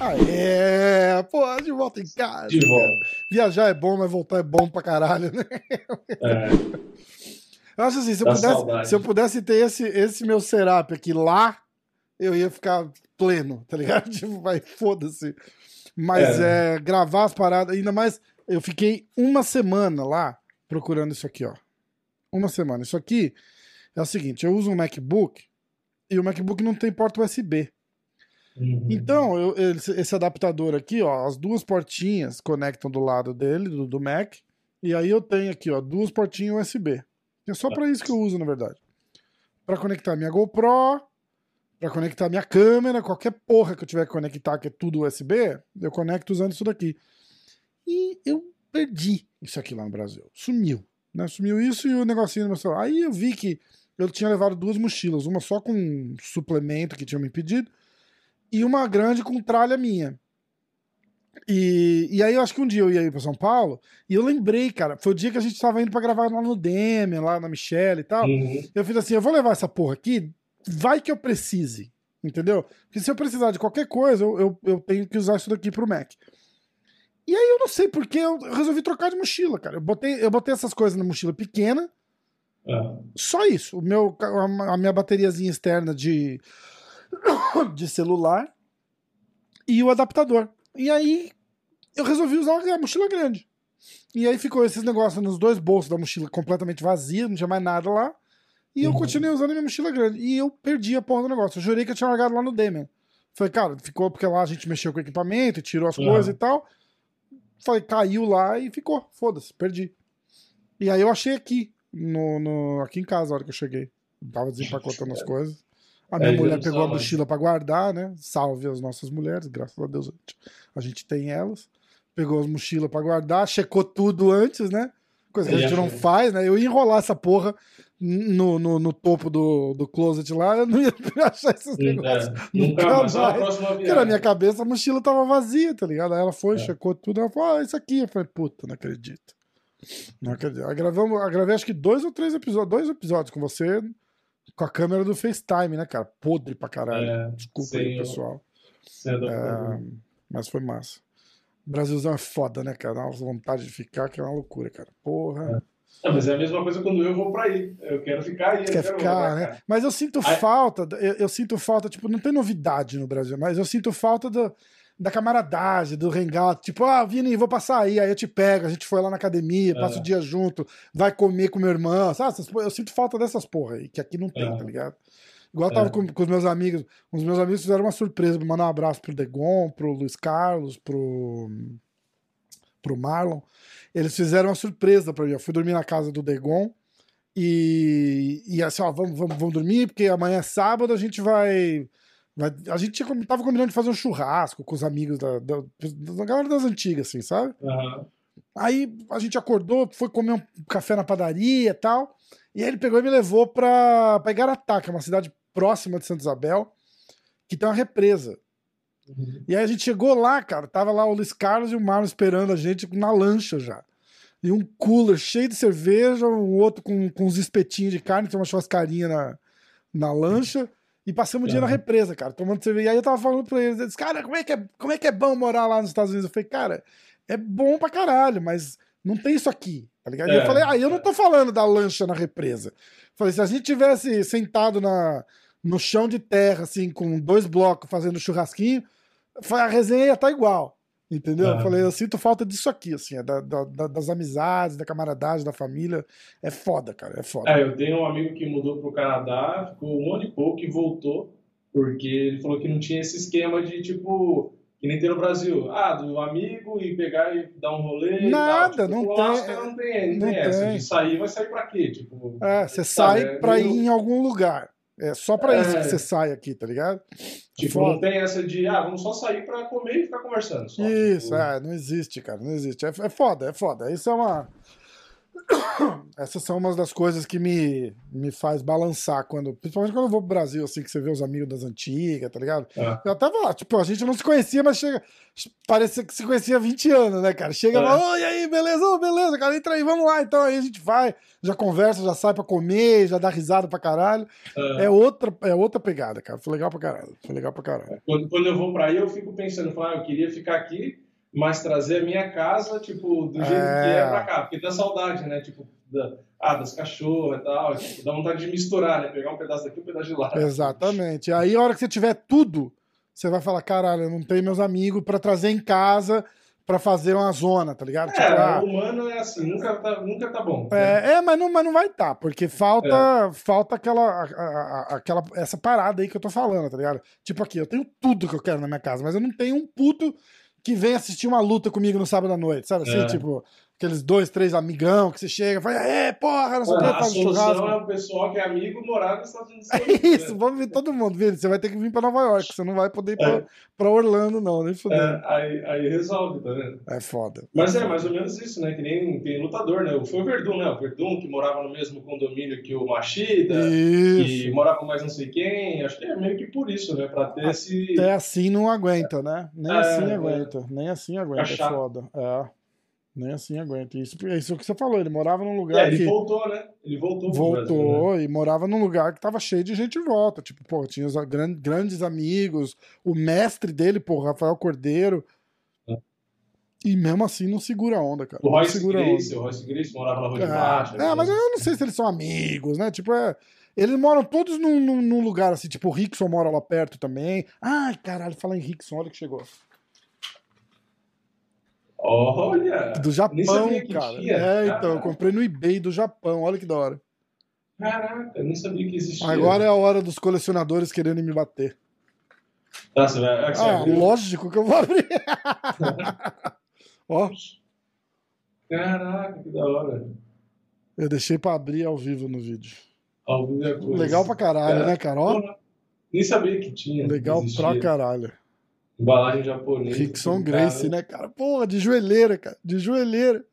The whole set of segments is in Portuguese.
Aê, pô, de volta em casa. De volta. Viajar é bom, mas voltar é bom pra caralho, né? É, Eu acho assim, se eu, pudesse, se eu pudesse ter esse, esse meu setup aqui lá, eu ia ficar pleno, tá ligado? Tipo, vai, foda-se. Mas é. gravar as paradas, ainda mais, eu fiquei uma semana lá procurando isso aqui, ó. Uma semana. Isso aqui é o seguinte, eu uso um MacBook e o MacBook não tem porta USB. uhum. Então, eu- esse, adaptador aqui, ó, as duas portinhas conectam do lado dele, do, do Mac, e aí eu tenho aqui, ó, duas portinhas USB. É só pra isso que eu uso, na verdade. Pra conectar minha GoPro, pra conectar minha câmera, qualquer porra que eu tiver que conectar, que é tudo USB, eu conecto usando isso daqui. E eu perdi isso aqui lá no Brasil. Sumiu. Né? Sumiu isso e o negocinho no meu celular. Aí eu vi que eu tinha levado duas mochilas, uma só com um suplemento que tinha me pedido, e uma grande com tralha minha. E, e aí eu acho que um dia eu ia ir pra São Paulo e eu lembrei, cara, foi o dia que a gente tava indo pra gravar lá no Demian, lá na Michelle e tal. Uhum. Eu fiz assim, eu vou levar essa porra aqui, vai que eu precise, entendeu? Porque se eu precisar de qualquer coisa, eu, eu, eu tenho que usar isso daqui pro Mac. E aí eu não sei porque eu resolvi trocar de mochila, cara. Eu botei, eu botei essas coisas na mochila pequena, Ah, só isso. O meu, a minha bateriazinha externa de, de celular e o adaptador. E aí eu resolvi usar a mochila grande. E aí ficou esses negócios nos dois bolsos da mochila completamente vazia, não tinha mais nada lá. E eu Uhum. continuei usando a minha mochila grande. E eu perdi a porra do negócio. Eu jurei que eu tinha largado lá no Demian. Falei, cara, ficou porque lá a gente mexeu com o equipamento, tirou as Uhum. coisas e tal. Falei, caiu lá e ficou. Foda-se, perdi. E aí eu achei aqui, no, no- aqui em casa, a hora que eu cheguei. Tava desempacotando as coisas. A minha É, mulher pegou a sabe. mochila pra guardar, né? Salve as nossas mulheres, graças a Deus a gente- a gente tem elas. Pegou as mochilas pra guardar, checou tudo antes, né? Coisa que a gente não faz, né? Eu ia enrolar essa porra no, no, no topo do, do closet lá, eu não ia achar esses negócios. é, Nunca nunca mais, mais. Porque na minha cabeça a mochila tava vazia, tá ligado? Aí ela foi, É. checou tudo, ela falou, ah, isso aqui. Eu falei, puta, não acredito. Não acredito. Aí gravamos, eu gravei acho que dois ou três episódios, dois episódios com você, com a câmera do FaceTime, né, cara? Podre pra caralho. É, Desculpa aí, pessoal. É, mas foi massa. O Brasilzão é foda, né, cara? Dá uma vontade de ficar, que é uma loucura, cara. Porra. Não, mas é a mesma coisa quando eu vou pra aí. Eu quero ficar aí. quer quero ficar, né? cá. Mas eu sinto Aí- falta, eu, eu sinto falta, tipo, não tem novidade no Brasil, mas eu sinto falta do, da camaradagem, do hangout, tipo, ah, Vini, vou passar aí, aí eu te pego, a gente foi lá na academia, passa É. o dia junto, vai comer com meu irmão, sabe? Eu sinto falta dessas porra aí, que aqui não tem, É. tá ligado? Igual eu tava É. com, com os meus amigos, os meus amigos fizeram uma surpresa, me mandaram um abraço pro Degon, pro Luiz Carlos, pro, pro Marlon. Eles fizeram uma surpresa pra mim. Eu fui dormir na casa do Degon e, e assim, ó, vamos, vamos, vamos dormir, porque amanhã é sábado, a gente vai. vai- a gente tinha, tava combinando de fazer um churrasco com os amigos da, da, da galera das antigas, assim, sabe? Aham. Aí a gente acordou, foi comer um café na padaria e tal. E aí ele pegou e me levou pra, pra Igaratá, que é uma cidade próxima de Santa Isabel, que tem uma represa. Uhum. E aí a gente chegou lá, cara, tava lá o Luiz Carlos e o Marlon esperando a gente na lancha já. E um cooler cheio de cerveja, um outro com, com uns espetinhos de carne, tem uma churrascarinha na, na lancha. E passamos o dia na Aham. represa, cara, tomando cerveja. E aí eu tava falando pra eles, eles, cara, como é, que é, como é que é bom morar lá nos Estados Unidos? Eu falei, cara, é bom pra caralho, mas não tem isso aqui, tá ligado? E eu É. falei, ah, eu não tô falando da lancha na represa. Falei, se a gente tivesse sentado na, no chão de terra, assim, com dois blocos fazendo churrasquinho, a resenha ia estar igual. Entendeu? Eu falei, eu sinto falta disso aqui, assim, é da- da- das amizades, da camaradagem, da família. É foda, cara, é foda. É, eu tenho um amigo que mudou pro Canadá, ficou um ano e pouco e voltou, porque ele falou que não tinha esse esquema de, tipo, que nem tem no Brasil. Ah, do amigo e pegar e dar um rolê. e Nada, tal. Tipo, não tem- não tem, não tem essa. De sair, vai sair pra quê? Tipo, É, você sai é pra ir em algum lugar. É só pra isso É. que você sai aqui, tá ligado? Tipo, Foda. não tem essa de, ah, vamos só sair pra comer e ficar conversando. Só. Isso, Tipo, é, não existe, cara, não existe. É, é foda, é foda. Isso é uma. Essas são umas das coisas que me, me faz balançar quando. Principalmente quando eu vou pro Brasil, assim, que você vê os amigos das antigas, tá ligado? É. Eu tava lá, tipo, a gente não se conhecia, mas chega. Parecia que se conhecia há 20 anos, né, cara? Chega É. lá, oi, aí, beleza, ô, beleza, cara, entra aí, vamos lá, então aí a gente vai, já conversa, já sai pra comer, já dá risada pra caralho. é. É outra, é outra pegada, cara. Foi legal pra caralho. Foi legal pra caralho. Quando, quando eu vou pra aí, eu fico pensando, falo, ah, eu queria ficar aqui, mas trazer a minha casa, tipo, do jeito É. que é pra cá. Porque dá saudade, né? Tipo, da, ah, das cachorras e tal. Tipo, dá vontade de misturar, né? Pegar um pedaço daqui e um pedaço de lá. Exatamente. Aí a hora que você tiver tudo, você vai falar, caralho, eu não tenho meus amigos pra trazer em casa pra fazer uma zona, tá ligado? Tipo, É, ah, o humano é assim, nunca tá, nunca tá bom. É, é, mas não, mas não vai estar, porque falta, É. falta aquela, a- a- aquela, essa parada aí que eu tô falando, tá ligado? Tipo aqui, eu tenho tudo que eu quero na minha casa, mas eu não tenho um puto que vem assistir uma luta comigo no sábado à noite, sabe? Assim, É. tipo, aqueles dois, três amigão que você chega e fala, é, porra, não sei o que, faz um churrasco. é o pessoal que é amigo morar nos Estados Unidos. É isso, vamos ver todo mundo, Vini. Você vai ter que vir pra Nova York, você não vai poder ir pra, pra Orlando, não, nem fudendo. É, aí, aí resolve, tá vendo? É, foda. Mas é mais ou menos isso, né? Que nem tem lutador, né? Foi o Verdun, né? O Verdun que morava no mesmo condomínio que o Machida, que Isso. morava com mais não sei quem. Acho que é meio que por isso, né? Pra ter esse. Até assim não aguenta, né? Nem É, assim é. aguenta. Nem assim aguenta. É foda. É. Nem assim aguenta. Isso, é isso que você falou. Ele morava num É, lugar ele que. voltou, né? Ele voltou pro Brasil, né? Voltou e morava num lugar que tava cheio de gente em volta. Tipo, pô, tinha os gran- grandes amigos, o mestre dele, pô, Rafael Cordeiro. É. E mesmo assim não segura a onda, cara. O Royce segura Grace, onda. o Royce Grace morava na Rua de Baixo. É, é, mas eu não sei se eles são amigos, né? Tipo, é. Eles moram todos num, num- num lugar assim, tipo, o Rickson mora lá perto também. Ai, caralho, fala em Rickson, olha que chegou. Olha! Do Japão, cara. tinha. É, então, eu Caraca. comprei no eBay do Japão, olha que da hora. Caraca, eu nem sabia que existia. Agora é a hora dos colecionadores querendo me bater. Tá, você vai... você Ah, abriu? lógico que eu vou abrir. Ó, Caraca, que da hora. eu deixei pra abrir ao vivo no vídeo. Ao vivo é coisa. Legal pra caralho, É. né, cara? Ó, Porra, Nem sabia que tinha. legal que pra caralho. Embalagem japonesa. Rickson cara. né, cara? Porra, de joelheira, cara. De joelheira.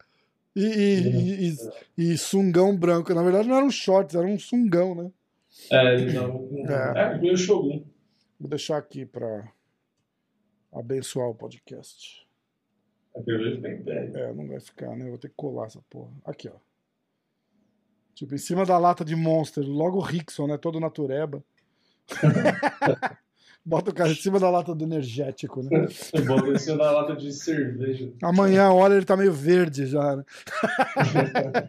E, e, e, e- e sungão branco. Na verdade, não era um shorts, era um sungão, né? É, ele um... É. É, meio Shogun. Vou deixar aqui pra abençoar o podcast. Pé. É, não vai ficar, né? Eu Vou ter que colar essa porra. Aqui, ó. Tipo, em cima da lata de Monster, logo o Rickson, né? Todo natureba. Bota o cara em cima da lata do energético, né? Botei em cima da lata de cerveja. Amanhã, olha, ele tá meio verde já, né?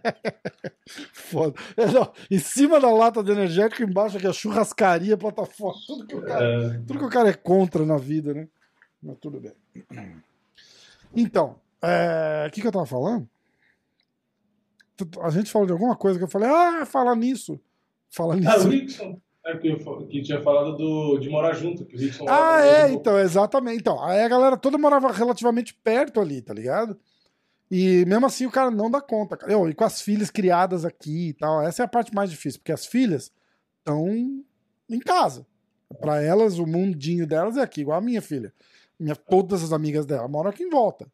Foda. É, não, em cima da lata do energético, embaixo aqui a churrascaria, plataforma, tudo que o cara É, Tudo que o cara é contra na vida, né? Mas tudo bem. Então, é, o que, que eu tava falando? A gente falou de alguma coisa que eu falei, ah, fala nisso. Fala o nisso. É eu fa- que tinha falado do, de morar junto, que o Rickson Ah, é, então, exatamente. Então, aí a galera toda morava relativamente perto ali, tá ligado? E mesmo assim o cara não dá conta, cara. Eu, e com as filhas criadas aqui e tal. Essa é a parte mais difícil, porque as filhas estão em casa. Pra elas, o mundinho delas é aqui, igual a minha filha. Minha, todas as amigas dela moram aqui em volta.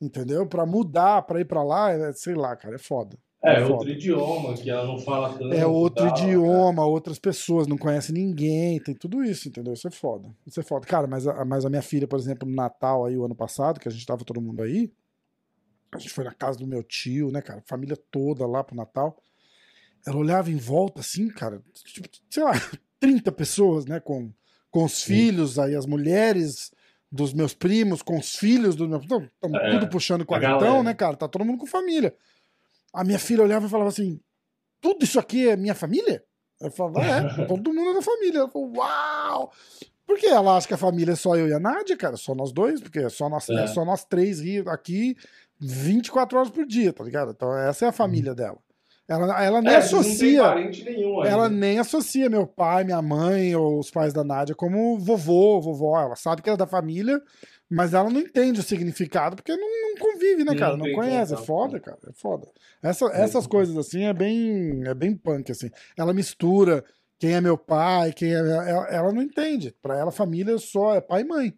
Entendeu? Pra mudar, pra ir pra lá, é, sei lá, cara, é foda. É, foda. outro idioma, que ela não fala tanto. É outro tal, idioma, outras pessoas, não conhece ninguém, tem tudo isso, entendeu? Isso é foda. Isso é foda. Cara, mas a, mas a minha filha, por exemplo, no Natal aí, o ano passado, que a gente tava todo mundo aí, a gente foi na casa do meu tio, né, cara? Família toda lá pro Natal. Ela olhava em volta assim, cara, tipo, sei lá, 30 pessoas, né, com, com os Sim. filhos, aí as mulheres dos meus primos, com os filhos dos meus. Estamos É, tudo puxando quarentão, né, cara? Tá todo mundo com família. A minha filha olhava e falava assim: tudo isso aqui é minha família? Eu falava, é, todo mundo é da família. Ela falou, uau! Por que ela acha que a família é só eu e a Nádia, cara? Só nós dois, porque é só nós, É. é só nós três aqui 24 horas por dia, tá ligado? Então essa é a família dela. Ela, ela nem é, associa. ela nem associa meu pai, minha mãe ou os pais da Nádia como vovô, vovó. Ela sabe que é da família, mas ela não entende o significado porque não, não convive, né, cara? Não, não conhece. É foda, cara. É foda. Essa, essas coisas assim é bem, é bem punk, assim. Ela mistura quem é meu pai, quem é. Ela, ela não entende. Pra ela, família só é pai e mãe.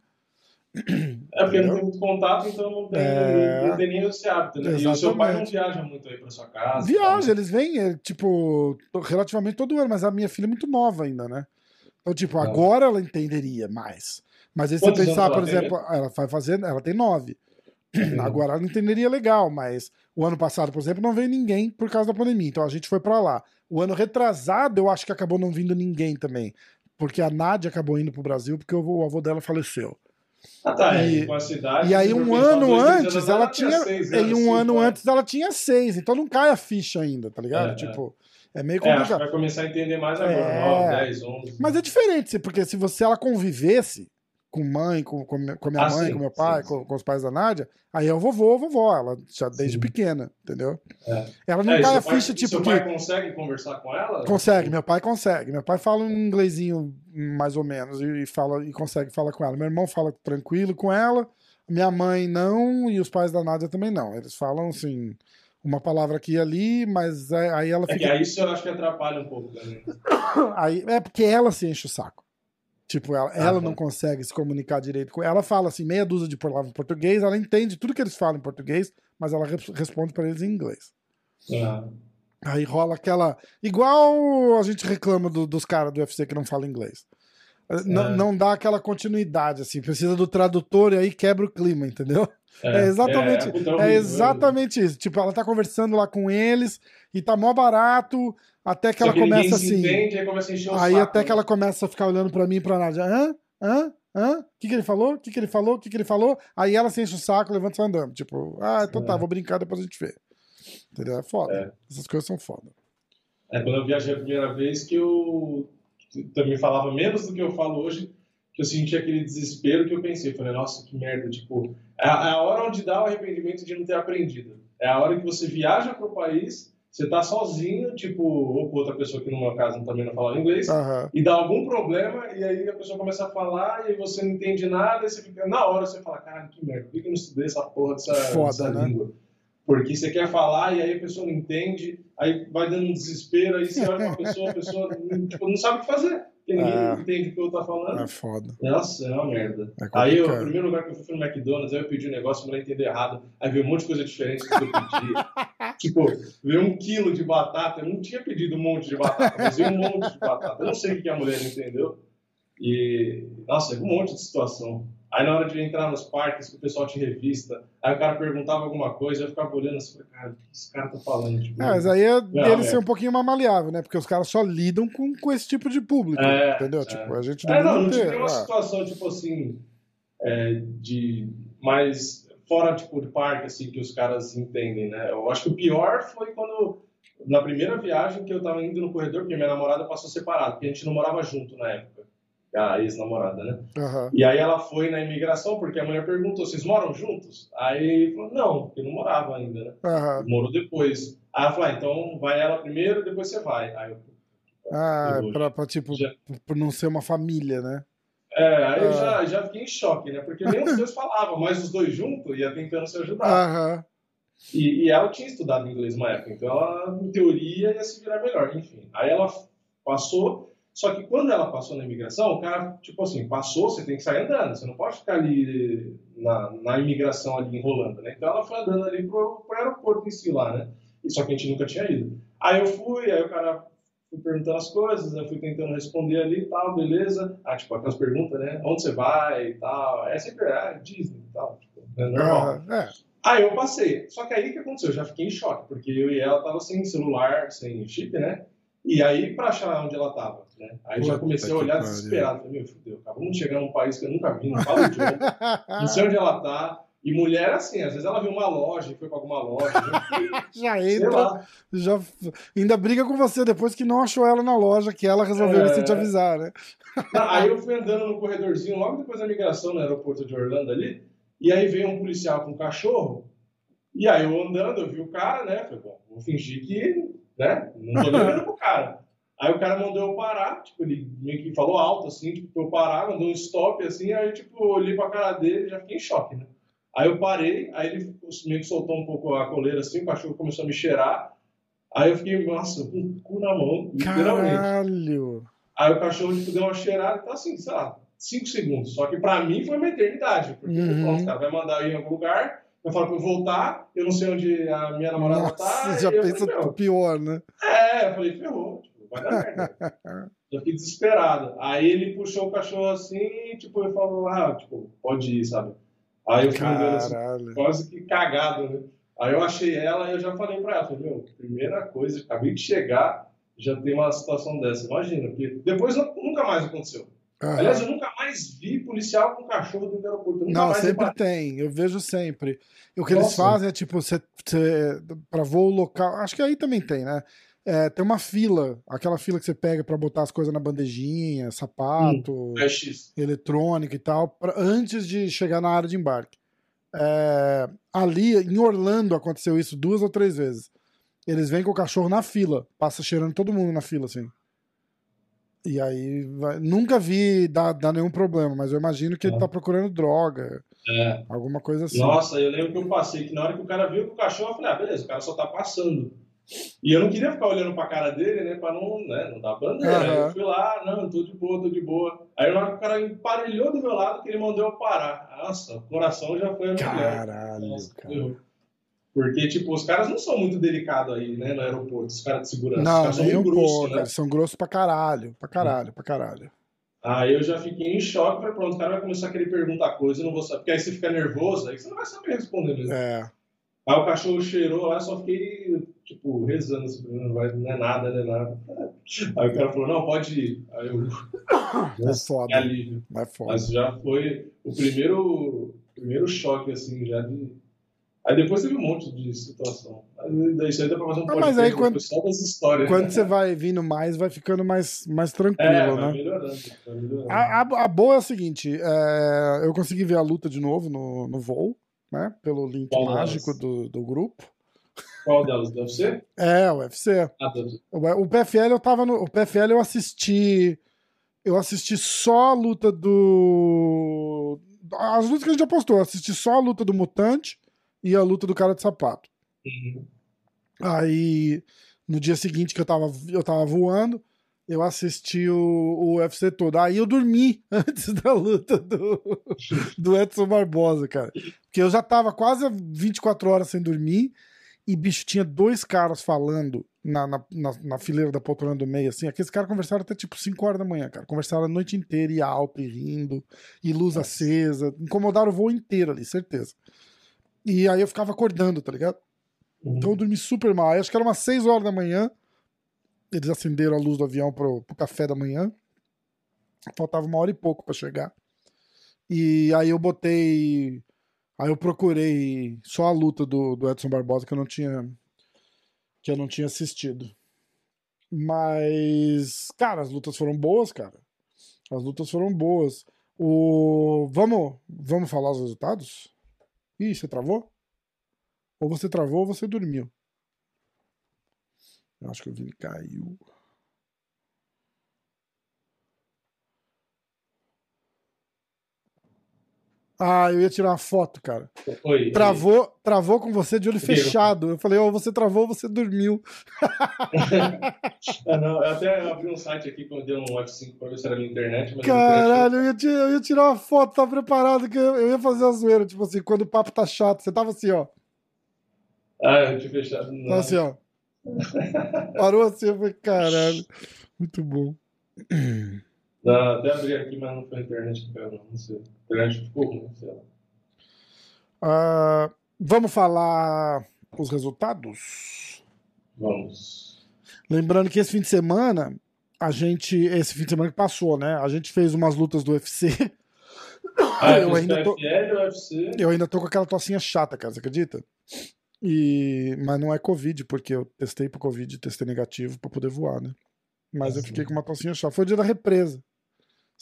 É porque não tem muito contato, então não tem, é... não tem nem esse hábito, né? Exatamente. E o seu pai não viaja muito aí pra sua casa? Viaja, eles vêm, é, tipo, relativamente todo ano, mas a minha filha é muito nova ainda, né? Então, tipo, é. agora ela entenderia mais. Mas aí você pensar, por exemplo, ela vai fazendo, ela tem nove. Uhum. Agora ela não entenderia legal, mas o ano passado, por exemplo, não veio ninguém por causa da pandemia. Então a gente foi para lá. O ano retrasado, eu acho que acabou não vindo ninguém também. Porque a Nádia acabou indo pro Brasil porque o avô dela faleceu. Ah, tá. E, com a cidade, e aí um ano antes ela tinha. Seis, né? e um ano antes ela tinha seis. Então não cai a ficha ainda, tá ligado? É, tipo. É meio complicado. É, vai começar a entender mais agora, é... 9, 10, 11. Mas é diferente, porque se você ela convivesse, com mãe, com, com, minha ah, mãe, sim, com meu pai, sim, com, com, os pais da Nádia, aí é o vovô ou vovó, ela já desde pequena, entendeu? É. Ela não é, cai a ficha, pai, tipo. Seu pai consegue conversar com ela? Consegue, meu pai consegue. Meu pai fala um inglesinho mais ou menos e, fala, e consegue falar com ela. Meu irmão fala tranquilo com ela, minha mãe não, e os pais da Nádia também não. Eles falam assim uma palavra aqui e ali, mas aí ela fica. É que aí isso eu acho que atrapalha um pouco também. aí, é porque ela se enche o saco. Tipo, ela, ela não consegue se comunicar direito com ela. fala assim, meia dúzia de palavras em português, ela entende tudo que eles falam em português, mas ela responde para eles em inglês. Aí rola aquela. Igual a gente reclama do, dos caras do UFC que não falam inglês. É. Não, não dá aquela continuidade, assim. Precisa do tradutor e aí quebra o clima, entendeu? É, é exatamente, é, é exatamente isso. Tipo, ela tá conversando lá com eles e tá mó barato até que ela começa assim. Entende, aí começa aí até né? que ela começa a ficar olhando para mim e pra Nádia. Hã? Hã? Hã? O que, que ele falou? O que, que ele falou? O que, que ele falou? Aí ela se enche o saco, levanta e sai andando. Tipo, ah, então tá, é. tá, vou brincar, depois a gente vê. Entendeu? É foda. É. Essas coisas são foda. É quando eu viajei a primeira vez que eu também falava menos do que eu falo hoje, que eu senti aquele desespero que eu pensei. Falei, nossa, que merda. Tipo, é a, é a hora onde dá o arrependimento de não ter aprendido. É a hora que você viaja para o país você tá sozinho, tipo, ou com outra pessoa que no meu caso também não fala inglês, uhum. e dá algum problema, e aí a pessoa começa a falar, e você não entende nada, e você fica, na hora você fala, cara, que merda, por que eu não estudei essa porra dessa, Foda, dessa né? língua? Porque você quer falar, e aí a pessoa não entende, aí vai dando um desespero, aí você olha pra pessoa, a pessoa tipo, não sabe o que fazer. Porque ninguém é. entende o que eu tô falando. É foda. Nossa, é uma merda. É aí, o primeiro lugar que eu fui foi no McDonald's, aí eu pedi um negócio, mulher entender errado. Aí veio um monte de coisa diferente do que eu pedi. tipo, veio um quilo de batata. Eu não tinha pedido um monte de batata, mas veio um monte de batata. Eu não sei o que a mulher entendeu. E, nossa, um monte de situação. Aí na hora de entrar nos parques, que o pessoal te revista, aí o cara perguntava alguma coisa, eu ficava olhando assim, cara, o que esse cara tá falando? Tipo, é, mas aí é dele ser um pouquinho mais maleável, né? Porque os caras só lidam com, com esse tipo de público, é, entendeu? É. Tipo, a gente não, é, não, não ter, uma situação, tipo assim, é, de mais fora tipo, de parque, assim, que os caras entendem, né? Eu acho que o pior foi quando, na primeira viagem que eu tava indo no corredor, porque minha namorada passou separado, porque a gente não morava junto na época a ex-namorada, né? Uhum. E aí ela foi na imigração porque a mulher perguntou: vocês moram juntos? Aí falou: não, porque não morava ainda, né? Uhum. Morou depois. Aí ela falou: ah, então vai ela primeiro, depois você vai. Aí eu, ah, pra, pra, tipo, já... por não ser uma família, né? É, aí eu já, ah. já fiquei em choque, né? Porque nem os dois falavam, mas os dois juntos ia tentando se ajudar. Uhum. E, e, ela tinha estudado inglês uma época, então ela, em teoria, ia se virar melhor, enfim. Aí ela passou, só que quando ela passou na imigração, o cara, tipo assim, passou, você tem que sair andando, você não pode ficar ali na, na imigração ali enrolando, né? Então ela foi andando ali pro, pro aeroporto em si lá, né? E só que a gente nunca tinha ido. Aí eu fui, aí o cara foi perguntando as coisas, eu fui tentando responder ali e tal, beleza. Ah, tipo, aquelas perguntas, né? Onde você vai e tal. É sempre, ah, Disney e tal, tipo, é normal. Ah, é. Aí eu passei. Só que aí o que aconteceu? Eu já fiquei em choque, porque eu e ela tava sem celular, sem chip, né? E aí, para achar onde ela estava, né? Aí já comecei a olhar desesperado. Falei, meu, fudeu, acabamos de chegar num país que eu nunca vi, não falo o idioma, não sei onde ela tá. E mulher, assim, às vezes ela viu uma loja foi para alguma loja. já entra, já ainda briga com você depois que não achou ela na loja, que ela resolveu é... te avisar, né? Não, aí eu fui andando no corredorzinho logo depois da migração no aeroporto de Orlando ali, e aí veio um policial com um cachorro, e aí eu andando, eu vi o cara, né? Falei, bom, vou fingir que né? Não tô nem olhando pro cara. Aí o cara mandou eu parar, tipo, ele meio que falou alto, assim, tipo, pra eu parar, mandou um stop, assim, aí, tipo, eu olhei pra cara dele e já fiquei em choque, né? Aí eu parei, aí ele meio que soltou um pouco a coleira, assim, o cachorro começou a me cheirar, aí eu fiquei, nossa, com o cu na mão, literalmente. Caralho! Aí o cachorro, tipo, deu uma cheirada, tá assim, sei lá, cinco segundos. Só que pra mim foi uma eternidade, porque, uhum. pronto, cara vai mandar eu ir em algum lugar, eu falo pra eu voltar, eu não sei onde a minha namorada Nossa, tá. já pensa falei, pior, né? É, eu falei, ferrou, tipo, vai dar merda. já fiquei desesperado. Aí ele puxou o cachorro assim, tipo, ele falou, ah, tipo, pode ir, sabe? Aí eu fui assim, quase que cagado, né? Aí eu achei ela e eu já falei pra ela, falei, meu, primeira coisa, acabei de chegar, já tem uma situação dessa. Imagina, porque depois nunca mais aconteceu. Uhum. Aliás, eu nunca mais vi policial com cachorro dentro do aeroporto. Não, sempre tem, eu vejo sempre. E o que Nossa. eles fazem é tipo, você, você para voo local, acho que aí também tem, né? É, tem uma fila, aquela fila que você pega para botar as coisas na bandejinha, sapato, hum, é eletrônico e tal, pra, antes de chegar na área de embarque. É, ali, em Orlando, aconteceu isso duas ou três vezes. Eles vêm com o cachorro na fila, passa cheirando todo mundo na fila, assim. E aí, vai... nunca vi dar, dar nenhum problema, mas eu imagino que ele tá procurando droga. É. Alguma coisa assim. Nossa, eu lembro que eu passei, que na hora que o cara viu com o cachorro, eu falei, ah, beleza, o cara só tá passando. E eu não queria ficar olhando pra cara dele, né, pra não, né, não dar bandeira. Uhum. Eu fui lá, não, tô de boa, tô de boa. Aí na hora que o cara emparelhou do meu lado, que ele mandou eu parar. Nossa, o coração já foi a Caralho, Nossa, cara. Porque, tipo, os caras não são muito delicados aí, né, no aeroporto, os caras de segurança. Não, os caras são grossos, né? São grossos pra caralho, pra caralho, pra caralho. Aí eu já fiquei em choque, falei, pronto, o cara vai começar a querer perguntar coisa, eu não vou saber. Porque aí você fica nervoso, aí você não vai saber responder mesmo. É. Aí o cachorro cheirou lá, só fiquei, tipo, rezando assim, não, vai, não é nada, não é nada. Aí o cara falou, não, pode ir. Aí eu. É foda. Alívio. É foda. Mas já foi o primeiro, primeiro choque, assim, já de Aí depois teve um monte de situação. Isso aí dá pra fazer um ah, mas aí quando, só das histórias. Quando né? você vai vindo mais, vai ficando mais, mais tranquilo, é, vai né? Melhorando, vai melhorando. A, a, a, boa é a seguinte: é, eu consegui ver a luta de novo no, no voo, né? Pelo link Qual mágico do, do grupo. Qual delas? Do UFC? É, o UFC. Ah. O, o PFL eu tava no. O PFL eu assisti. Eu assisti só a luta do. As lutas que a gente apostou, eu assisti só a luta do Mutante e a luta do cara de sapato. Uhum. Aí, no dia seguinte que eu tava, eu tava voando, eu assisti o, o UFC todo. Aí eu dormi antes da luta do, do Edson Barbosa, cara. Porque eu já tava quase 24 horas sem dormir e, bicho, tinha dois caras falando na, na, na, na fileira da poltrona do meio, assim. Aqueles caras conversaram até tipo 5 horas da manhã, cara. Conversaram a noite inteira e alto e rindo, e luz acesa. Incomodaram o voo inteiro ali, certeza. E aí eu ficava acordando, tá ligado? Uhum. Então eu dormi super mal. Aí acho que era umas 6 horas da manhã. Eles acenderam a luz do avião pro, pro café da manhã. Faltava uma hora e pouco para chegar. E aí eu botei. Aí eu procurei só a luta do, do Edson Barbosa que eu não tinha. Que eu não tinha assistido. Mas, cara, as lutas foram boas, cara. As lutas foram boas. O... Vamos, vamos falar os resultados? Ih, você travou? Ou você travou ou você dormiu. Eu acho que o Vini caiu. Ah, eu ia tirar uma foto, cara. Oi, travou, oi. travou com você de olho fechado. Eu falei, ó, oh, você travou, você dormiu. ah, não, eu até abri um site aqui quando deu um F5 pra ver se era minha internet. Caralho, eu ia, tirar, eu ia tirar uma foto, tava preparado que eu, eu ia fazer a zoeira. Tipo assim, quando o papo tá chato, você tava assim, ó. Ah, eu tinha fechado. Não. Tava assim, ó. Parou assim, eu falei, caralho. Muito bom. Não, até abri aqui, mas não foi a internet que caiu, não. Não sei. A internet ficou ruim, sei lá. Uh, vamos falar os resultados? Vamos. Lembrando que esse fim de semana, a gente. Esse fim de semana que passou, né? A gente fez umas lutas do UFC. Ah, eu ainda tô, UFC. Eu ainda tô com aquela tocinha chata, cara, você acredita? E, mas não é Covid, porque eu testei pro Covid, testei negativo para poder voar, né? Mas eu fiquei com uma tocinha chata. Foi o dia da represa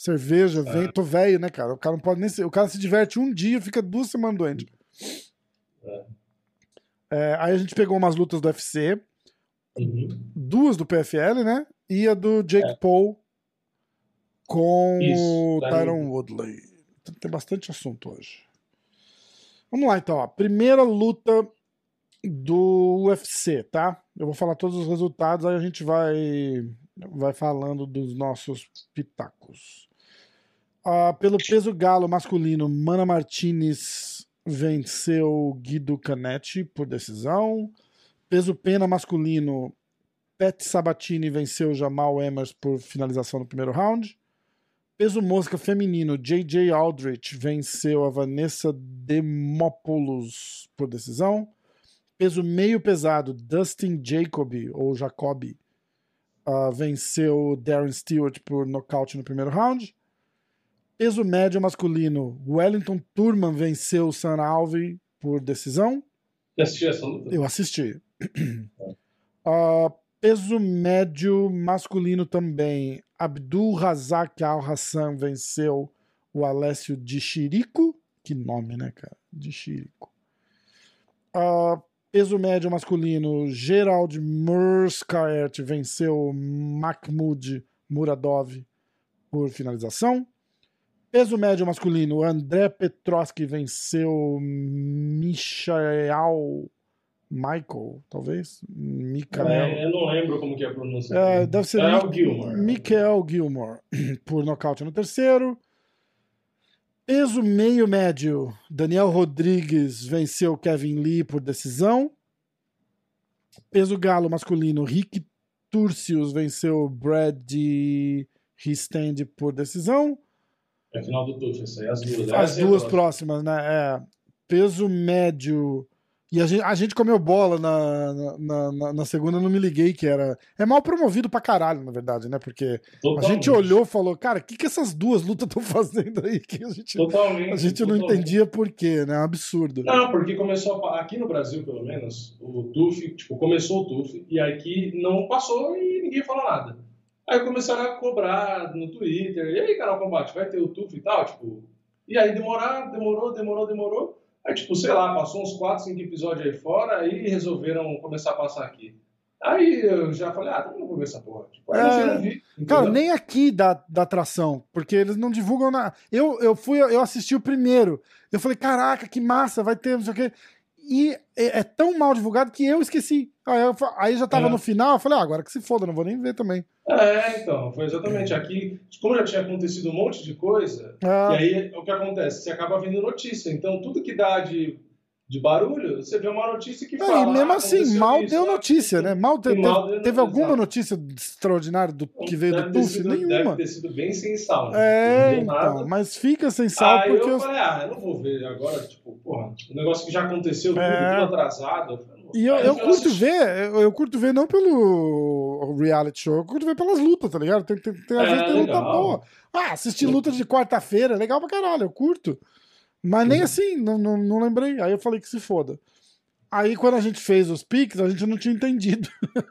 cerveja, é. vento velho, né, cara? O cara não pode nem ser, O cara se diverte um dia fica duas semanas doente. É. É, aí a gente pegou umas lutas do UFC. uhum. duas do PFL, né? E a do Jake é. Paul com Isso, o Tyron Woodley. Tem bastante assunto hoje. Vamos lá então, ó. primeira luta do UFC, tá? Eu vou falar todos os resultados, aí a gente vai vai falando dos nossos pitacos. Uh, pelo peso galo masculino, Mana Martinez venceu Guido Canetti por decisão. Peso pena masculino, Pet Sabatini venceu Jamal Emers por finalização no primeiro round. Peso mosca feminino, J.J. Aldrich venceu a Vanessa Demopoulos por decisão. Peso meio pesado, Dustin Jacoby, ou Jacoby, uh, venceu Darren Stewart por nocaute no primeiro round. Peso médio masculino, Wellington Turman venceu Sam Alvey por decisão. Você assistiu essa luta? Eu assisti. Uh, peso médio masculino também, Abdul Razak Al Hassan venceu o Alessio de Chirico. Que nome, né, cara? De Chirico. Uh, peso médio masculino, Gerald Murskaert venceu Mahmoud Muradov por finalização. Peso médio masculino, André Petroski venceu Michael. Michael, talvez? Michael. É, eu não lembro como que é a pronúncia. É, deve ser Michael Gilmore. Michael Gilmore, por nocaute no terceiro. Peso meio médio, Daniel Rodrigues venceu Kevin Lee por decisão. Peso galo masculino, Rick Turcios venceu Brad Ristand por decisão. É final do TUF, isso aí, as duas. As duas próximas, né? É. Peso médio. E a gente, a gente comeu bola na, na, na, na, segunda, não me liguei que era. É mal promovido pra caralho, na verdade, né? Porque totalmente. a gente olhou e falou, cara, o que, que essas duas lutas estão fazendo aí? Que a gente, totalmente, a gente totalmente. não entendia por quê, né? É um absurdo. Não, porque começou, a, aqui no Brasil, pelo menos, o TUF, tipo, começou o TUF, e aqui não passou e ninguém falou nada. Aí começaram a cobrar no Twitter, e aí, canal Combate, vai ter o TUF e tal, tipo. E aí demorar, demorou, demorou, demorou. Aí, tipo, sei lá, passou uns 4, 5 episódios aí fora, aí resolveram começar a passar aqui. Aí eu já falei, ah, não vou ver essa porra. Tipo, é... vi, cara, nem aqui dá, dá atração, porque eles não divulgam nada. Eu, eu fui, eu assisti o primeiro. Eu falei, caraca, que massa, vai ter, não sei o quê. E é, é tão mal divulgado que eu esqueci. Aí, eu, aí já tava é. no final, eu falei, ah, agora que se foda, não vou nem ver também. É, então, foi exatamente. Aqui, como já tinha acontecido um monte de coisa, ah. e aí o que acontece? Você acaba vendo notícia. Então, tudo que dá de de barulho, você vê uma notícia que é, fala. E mesmo ah, assim, mal isso, deu notícia, né? Mal, te, mal teve, teve alguma notícia extraordinária do, que veio do Puff? Nenhuma. Deve ter sido bem sem sal. Né? É, então, mas fica sem sal Aí porque. eu falei, ah, eu não vou ver agora, tipo, porra, um negócio que já aconteceu, tudo, é... tudo atrasado. E eu, eu curto ver, eu, eu, curto ver não pelo reality show, eu curto ver pelas lutas, tá ligado? Tem, tem, tem, às é, vezes tem luta boa. Ah, assistir luta de quarta-feira, legal pra caralho, eu curto. Mas nem assim, não, não, não lembrei. Aí eu falei que se foda. Aí quando a gente fez os piques, a gente não tinha entendido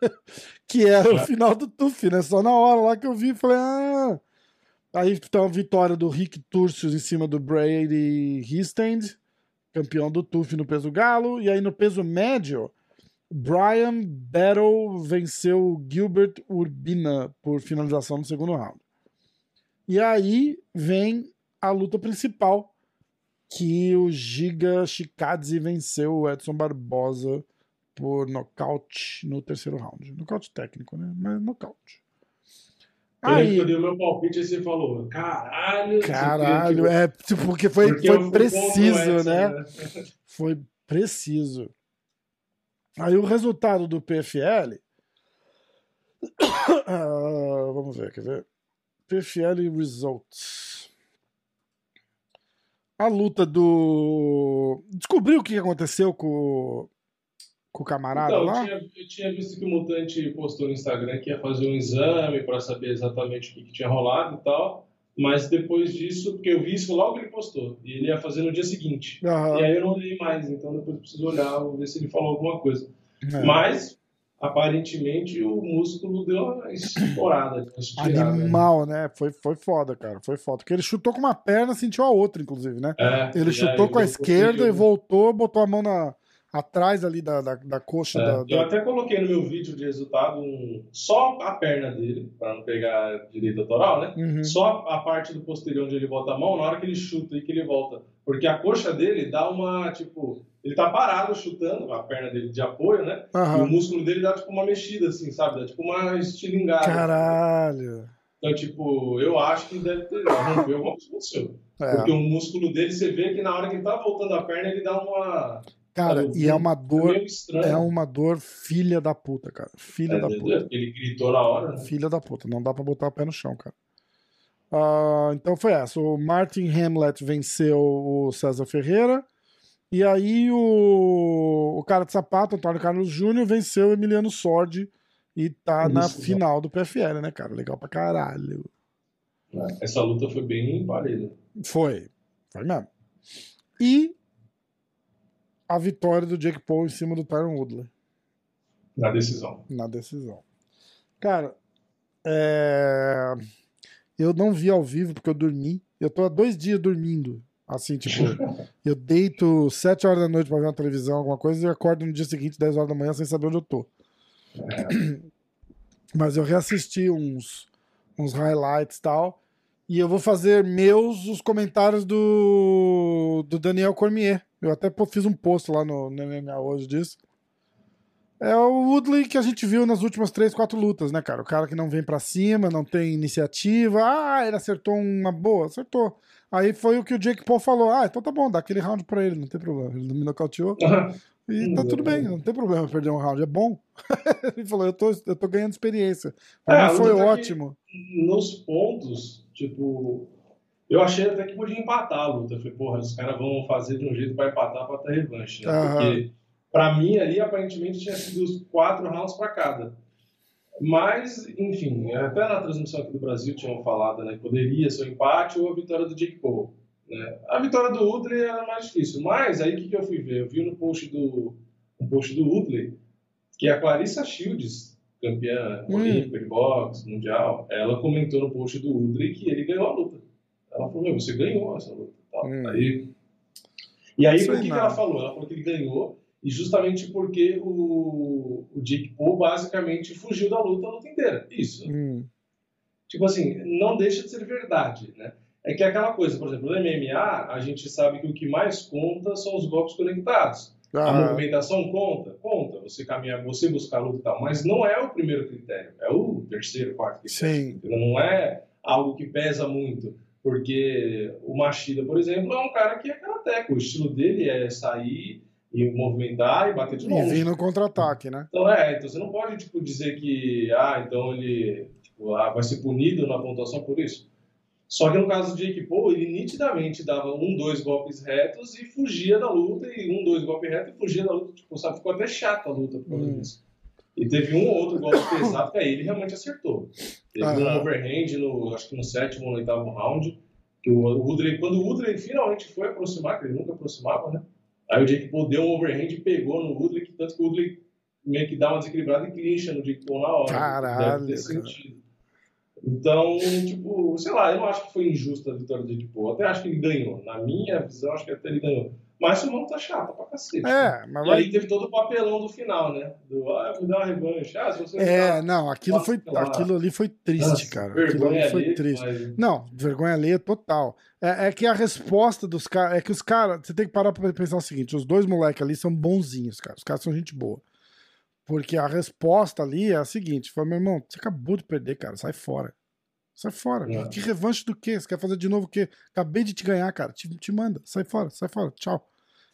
que era o final do TUF, né? Só na hora lá que eu vi, falei, ah. Aí então a vitória do Rick Turcios em cima do Brady Histand, campeão do TUF no peso galo. E aí no peso médio, Brian Battle venceu Gilbert Urbina por finalização no segundo round. E aí vem a luta principal, que o Giga Chikadze venceu o Edson Barbosa por nocaute no terceiro round. Nocaute técnico, né? Mas nocaute. Aí, eu dei o meu palpite e você falou, caralho. Caralho, é, tipo, porque foi, porque foi preciso, Edson, né? né? Foi preciso. Aí o resultado do PFL. uh, ah, vamos ver, quer ver? PFL Results a luta do. Descobriu o que aconteceu com, com o camarada então, lá? Eu tinha, eu tinha, visto que o Mutante postou no Instagram que ia fazer um exame para saber exatamente o que, que, tinha rolado e tal. Mas depois disso, porque eu vi isso logo ele postou. E ele ia fazer no dia seguinte. Uhum. E aí eu não li mais, então depois eu preciso olhar, ver se ele falou alguma coisa. É. Mas aparentemente o músculo deu uma estourada. Animal, né? Foi, foi foda, cara. Foi foda. Porque ele chutou com uma perna, sentiu a outra, inclusive, né? É, ele chutou com a esquerda e voltou, botou a mão na. atrás ali da, da, da coxa. É, da, eu até coloquei no meu vídeo de resultado um, só a perna dele, para não pegar direito autoral, né? Uhum. Só a parte do posterior onde ele bota a mão, na hora que ele chuta e que ele volta. Porque a coxa dele dá uma, tipo, ele tá parado chutando, a perna dele de apoio, né? Uhum. E o músculo dele dá tipo uma mexida, assim, sabe? Dá tipo uma estilingada. Caralho! Assim. Então, tipo, eu acho que deve ter rompeu alguma coisa aconteceu. É. Porque o músculo dele, você vê que na hora que ele tá voltando a perna, ele dá uma Cara, e é uma dor. É uma dor filha da puta, cara. Filha é, da puta. Ele gritou na hora, né? Filha da puta. Não dá pra botar o pé no chão, cara. Uh, então foi essa. O Martin Hamlet venceu o César Ferreira. E aí o, o cara de sapato, Antônio Carlos Júnior, venceu o Emiliano Sordi. E tá Isso, na final do PFL, né, cara? Legal pra caralho. É, essa luta foi bem parelha. Foi. Foi mesmo. E a vitória do Jake Paul em cima do Tyron Woodley. Na decisão. Na decisão. Cara, é... eu não vi ao vivo porque eu dormi. Eu tô há dois dias dormindo. Assim, tipo, eu deito sete horas da noite pra ver uma televisão, alguma coisa, e acordo no dia seguinte, 10 horas da manhã, sem saber onde eu tô. É. Mas eu reassisti uns, uns highlights e tal. E eu vou fazer meus os comentários do, do Daniel Cormier. Eu até fiz um post lá no, no MMA hoje disso. É o Woodley que a gente viu nas últimas três, quatro lutas, né, cara? O cara que não vem para cima, não tem iniciativa. Ah, ele acertou uma boa, acertou. Aí foi o que o Jake Paul falou. Ah, então tá bom, dá aquele round pra ele, não tem problema. Ele me nocauteou. E tá tudo bem, não tem problema perder um round, é bom. ele falou, eu tô, eu tô ganhando experiência. Pra é, foi ótimo. Nos pontos, Tipo, eu achei até que podia empatar a luta. Eu falei, porra, os caras vão fazer de um jeito para empatar para ter revanche. Né? Uhum. Porque, para mim, ali, aparentemente, tinha sido os quatro rounds para cada. Mas, enfim, até na transmissão aqui do Brasil tinham falado né, que poderia ser o um empate ou a vitória do Jake Paul. Né? A vitória do Woodley era mais difícil. Mas aí o que, que eu fui ver? Eu vi no post do, no post do Woodley que a Clarissa Shields campeã hum. olímpica de boxe, mundial, ela comentou no post do Udry que ele ganhou a luta. Ela falou, meu, você ganhou essa luta. Hum. Aí, e aí, por que, que ela falou? Ela falou que ele ganhou, e justamente porque o, o Jake Paul basicamente fugiu da luta a luta inteira. Isso. Hum. Tipo assim, não deixa de ser verdade, né? É que é aquela coisa, por exemplo, no MMA, a gente sabe que o que mais conta são os golpes conectados. Ah. A movimentação conta? Conta. Você caminhar, você buscar luta e tal. Mas não é o primeiro critério. É o terceiro, quarto critério. Sim. Não é algo que pesa muito. Porque o Machida, por exemplo, é um cara que é karateca. O estilo dele é sair e movimentar e bater de novo. E vir no contra-ataque, né? Então, é. Então você não pode, tipo, dizer que, ah, então ele tipo, ah, vai ser punido na pontuação por isso. Só que no caso do Jake Paul, ele nitidamente dava um, dois golpes retos e fugia da luta, e um, dois golpes retos e fugia da luta. Tipo, sabe? Ficou até chato a luta por causa hum. disso. E teve um ou outro golpe pesado que aí ele realmente acertou. Teve ah, um overhand, no, acho que no sétimo ou oitavo round, que o, o Woodley, quando o Woodley finalmente foi aproximar, que ele nunca aproximava, né? Aí o Jake Paul deu um overhand e pegou no Woodley, que tanto que o Woodley meio que dá uma desequilibrada e clincha no Jake Paul na hora. Caralho, Deve ter sentido. Então, tipo, sei lá, eu não acho que foi injusta a vitória do Edipo. Eu até acho que ele ganhou. Na minha visão, acho que até ele ganhou. Mas o mano tá chato pra cacete. É, mas e vai... aí teve todo o papelão do final, né? Do, ah, vou dar uma revanche. Ah, se você é, não, aquilo, foi, aquilo ali foi triste, Nossa, cara. Aquilo ali foi triste. Mas... Não, vergonha alheia total. É, é, que a resposta dos caras. É que os caras. Você tem que parar pra pensar o seguinte: os dois moleques ali são bonzinhos, cara. Os caras são gente boa. Porque a resposta ali é a seguinte: foi, meu irmão, você acabou de perder, cara, sai fora. Sai fora. É. Que revanche do quê? Você quer fazer de novo o quê? Acabei de te ganhar, cara. Te, te manda. Sai fora, sai fora. Tchau.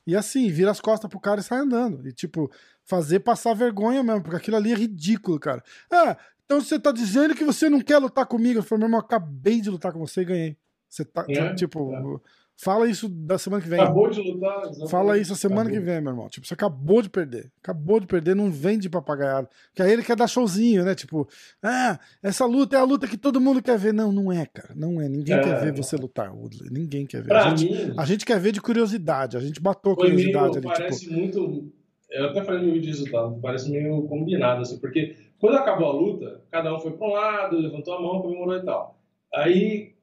E assim, vira as costas pro cara e sai andando. E, tipo, fazer passar vergonha mesmo, porque aquilo ali é ridículo, cara. Ah, então você tá dizendo que você não quer lutar comigo? Eu falei, meu irmão, acabei de lutar com você e ganhei. Você tá, é, tipo, é. Fala isso da semana que vem. Acabou de lutar. Exatamente. Fala isso a semana acabou. que vem, meu irmão. Tipo, você acabou de perder. Acabou de perder, não vem de papagaiado. Que aí ele quer dar showzinho, né? Tipo, ah, essa luta é a luta que todo mundo quer ver. Não, não é, cara. Não é. Ninguém é. quer ver você lutar, Woodley. Ninguém quer ver. a gente, mim, a gente quer ver de curiosidade. A gente batou curiosidade meio, ali. Parece tipo... muito. Eu até falei no vídeo de resultado, parece meio combinado, assim, porque quando acabou a luta, cada um foi para um lado, levantou a mão, comemorou e tal. Aí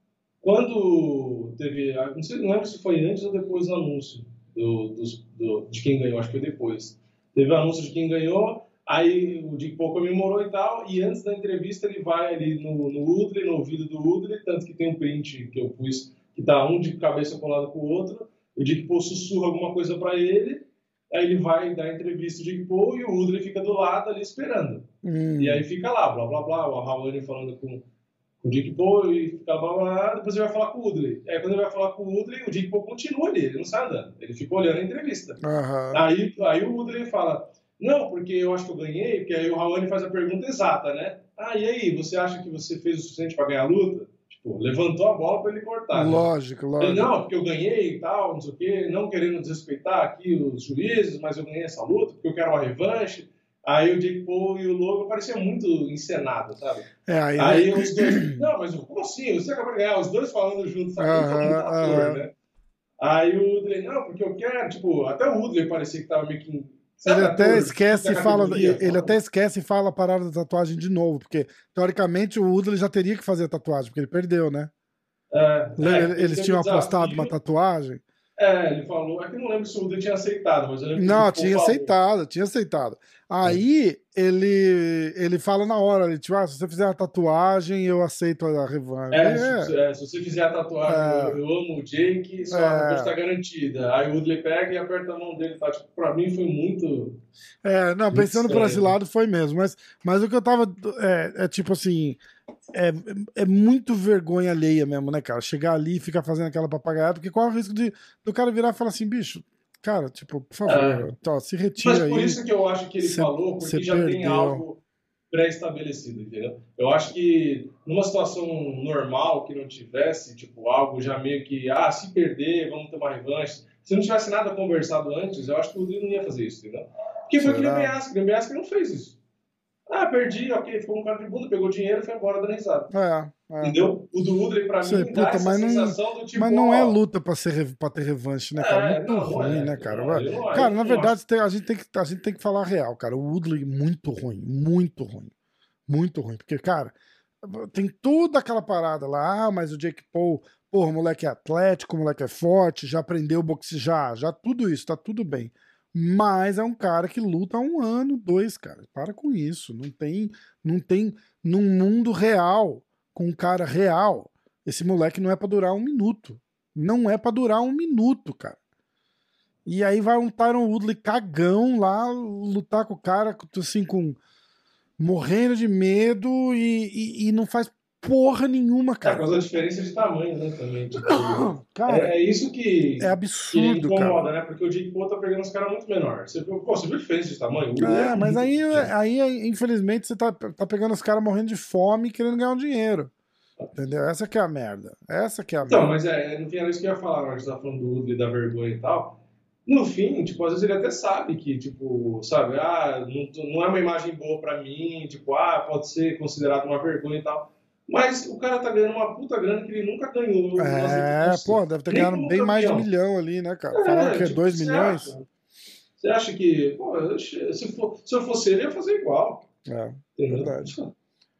quando teve, não, sei, não lembro se foi antes ou depois do anúncio, do, do, de quem ganhou, acho que foi depois. Teve o anúncio de quem ganhou, aí o Dick Paul comemorou e tal, e antes da entrevista ele vai ali no, no Udley, no ouvido do Udley, tanto que tem um print que eu pus, que tá um de cabeça colado com o outro, o Dick Paul sussurra alguma coisa para ele, aí ele vai dar entrevista Dick Paul e o Udley fica do lado ali esperando. Hum. E aí fica lá, blá blá blá, o Raoni falando com o Dick Paul e fica blá, blá, depois ele vai falar com o Woodley. Aí quando ele vai falar com o Woodley, o Dick Paul continua ali, ele não sai andando. Ele fica olhando a entrevista. Uhum. Aí, aí o Woodley fala, não, porque eu acho que eu ganhei, porque aí o Raoni faz a pergunta exata, né? Ah, e aí, você acha que você fez o suficiente para ganhar a luta? Tipo, levantou a bola para ele cortar. Lógico, né? lógico. Ele, não, porque eu ganhei e tal, não sei o quê, não querendo desrespeitar aqui os juízes, mas eu ganhei essa luta porque eu quero uma revanche. Aí o Jake Paul e o Logan pareciam muito encenados, sabe? É, aí, aí os dois. Não, mas como assim? Você acabou de ganhar, os dois falando juntos, sabe? Uh -huh, uh -huh. né? Aí o Udley, não, porque eu quero, tipo, até o Udley parecia que tava meio que. Sabe, ele até esquece e fala, ele até esquece e fala a parada da tatuagem de novo, porque teoricamente o Udley já teria que fazer a tatuagem, porque ele perdeu, né? É, é, eles tinham apostado uma tatuagem. É, ele falou. É que não lembro se o Udley tinha aceitado, mas eu lembro Não, tinha aceitado, tinha aceitado. Aí ele, ele fala na hora, ele, tipo, ah, se você fizer a tatuagem, eu aceito a revanche. É, é. Se, é, se, você fizer a tatuagem, é. eu, eu, amo o Jake, sua é. revanche tá garantida. Aí o Woodley pega e aperta a mão dele, tá? Tipo, pra mim foi muito. É, não, pensando por esse lado foi mesmo, mas, mas o que eu tava. É, é tipo assim. É, é muito vergonha alheia mesmo, né, cara? Chegar ali e ficar fazendo aquela papagaiada, porque qual é o risco de do cara virar e falar assim, bicho, Cara, tipo, por favor, é. Tá, se retira aí. Mas por aí, isso que eu acho que ele cê, falou, porque já perdeu. tem algo pré-estabelecido, entendeu? Eu acho que numa situação normal que não tivesse, tipo, algo já meio que, ah, se perder, vamos ter uma revanche. Se não tivesse nada conversado antes, eu acho que o Rodrigo não ia fazer isso, entendeu? Porque foi o que o Grêmio não fez isso. Ah, perdi, ok, ficou um cara de bunda, pegou dinheiro e foi embora dando risada. É, é. Entendeu? O do Udley, pra Sei, mim, puta, dá essa mas sensação não, do tipo. Mas não é luta pra, ser, pra ter revanche, né, cara? É, muito não, ruim, é, né, cara? Não, não, cara, na verdade, tem, a, gente tem que, a gente tem que falar a real, cara. O Woodley, muito ruim, muito ruim. Muito ruim. Porque, cara, tem toda aquela parada lá, ah, mas o Jake Paul, porra, moleque é atlético, moleque é forte, já aprendeu boxe, já, já tudo isso, tá tudo bem. Mas é um cara que luta há um ano, dois, cara. Para com isso. Não tem, não tem num mundo real, com um cara real. Esse moleque não é para durar um minuto. Não é para durar um minuto, cara. E aí vai um Tyron Woodley cagão lá lutar com o cara, assim, com morrendo de medo e, e, e não faz porra nenhuma, é, cara. É, por causa da diferença de tamanho, né, também. Tipo, cara, é, é, isso que, é absurdo, que incomoda, cara. né? Porque o Jake Paul tá pegando os caras muito menores. Você, pô, você viu a diferença de tamanho? É, é mas aí, aí, infelizmente, você tá, tá pegando os caras morrendo de fome e querendo ganhar um dinheiro. Entendeu? Essa que é a merda. Essa que é a então, merda. Então, mas é, no fim era isso que eu ia falar, a gente tava falando do Udley, da vergonha e tal. No fim, tipo, às vezes ele até sabe que, tipo, sabe, ah, não, não é uma imagem boa pra mim, tipo, ah, pode ser considerado uma vergonha e tal. Mas o cara tá ganhando uma puta grana que ele nunca ganhou. É, pô, deve ter ganhado bem mais de um milhão ali, né, cara? É, Falaram que é 2 tipo, milhões. Acha? Você acha que, pô, se, for, se eu fosse ele, eu ia fazer igual. É, Entendeu? verdade.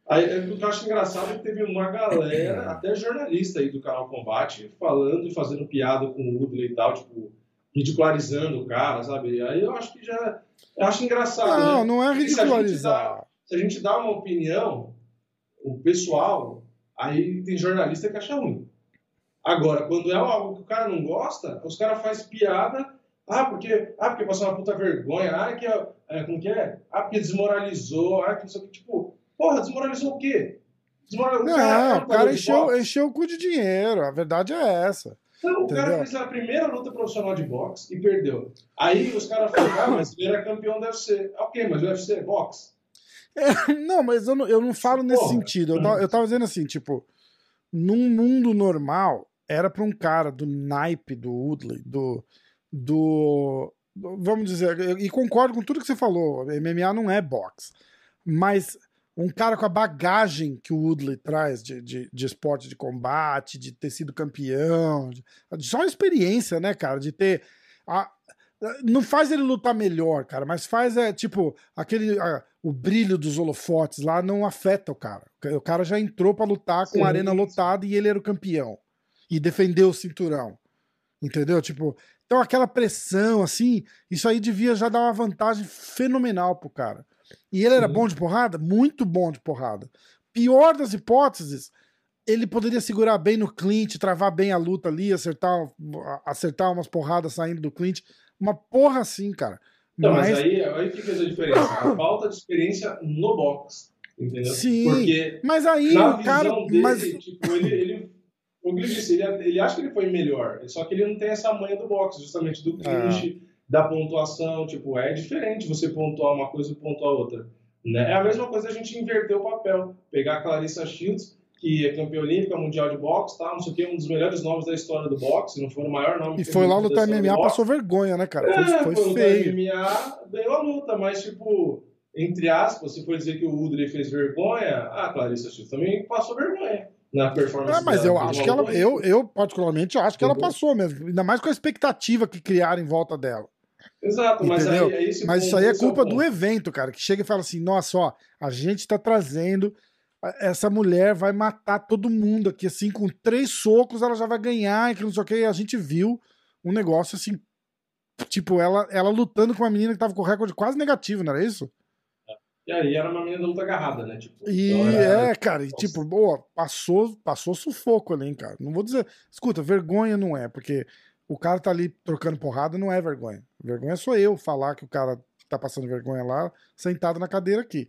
Aí, o que eu acho engraçado é que teve uma galera, até jornalista aí do canal Combate, falando e fazendo piada com o Woodley e tal, tipo, ridicularizando o cara, sabe? Aí eu acho que já. Eu acho engraçado. Não, né? não é ridicularizar. Se a, dá, se a gente dá uma opinião, o pessoal, aí tem jornalista que acha ruim. Agora, quando é algo que o cara não gosta, os caras fazem piada. Ah, porque, ah, porque passou uma puta vergonha. Ah, que, é, como que é? Ah, porque desmoralizou. Ah, que não sei o que. Tipo, porra, desmoralizou o quê? Desmoralizou não, o cara, o cara encheu, encheu o cu de dinheiro. A verdade é essa. Então, o cara fez a primeira luta profissional de boxe e perdeu. Aí os caras falaram, ah, mas ele era campeão do UFC. Ok, mas o UFC é boxe. É, não, mas eu não, eu não falo nesse Porra. sentido. Eu tava, eu tava dizendo assim, tipo, num mundo normal, era para um cara do naipe do Woodley, do, do, Vamos dizer, e concordo com tudo que você falou. MMA não é boxe. Mas um cara com a bagagem que o Woodley traz de, de, de esporte de combate, de ter sido campeão, de, só a experiência, né, cara, de ter. A, não faz ele lutar melhor, cara, mas faz é tipo aquele a, o brilho dos holofotes lá não afeta o cara. O cara já entrou para lutar com sim, a arena lotada e ele era o campeão e defendeu o cinturão. Entendeu? Tipo, Então, aquela pressão, assim, isso aí devia já dar uma vantagem fenomenal pro cara. E ele era bom de porrada? Muito bom de porrada. Pior das hipóteses, ele poderia segurar bem no clinch, travar bem a luta ali, acertar, acertar umas porradas saindo do clinch. Uma porra assim, cara. Não, mas, mas aí, aí que fez a diferença. A falta de experiência no box. Entendeu? Sim. Porque mas aí o cara. Dele, mas... tipo, ele, ele, como ele disse, ele, ele acha que ele foi melhor. Só que ele não tem essa manha do box, justamente do clinch, ah. da pontuação. Tipo, é diferente você pontuar uma coisa e pontuar outra. Né? É a mesma coisa a gente inverter o papel. Pegar a Clarissa Shields que é campeã olímpica, mundial de boxe, tá? não sei o que, um dos melhores nomes da história do boxe, não foi o maior nome. E foi lá no MMA, passou vergonha, né, cara? É, foi, foi, feio. No MMA, ganhou a luta, mas, tipo, entre aspas, se for dizer que o Udley fez vergonha, a Clarissa Shields também passou vergonha na performance. É, mas dela, eu acho que ela, eu, eu particularmente acho que ela passou mesmo, ainda mais com a expectativa que criaram em volta dela. Exato, mas, aí, é mas isso aí é culpa do evento, cara, que chega e fala assim: nossa, ó, a gente tá trazendo essa mulher vai matar todo mundo aqui, assim, com três socos ela já vai ganhar, e que não sei o que. E a gente viu um negócio assim, tipo, ela, ela lutando com uma menina que tava com recorde quase negativo, não era isso? E aí era uma menina da luta agarrada, né? Tipo, e então era... é, cara, e tipo, boa, passou, passou sufoco ali, hein, cara. Não vou dizer, escuta, vergonha não é, porque o cara tá ali trocando porrada, não é vergonha. Vergonha sou eu falar que o cara tá passando vergonha lá, sentado na cadeira aqui.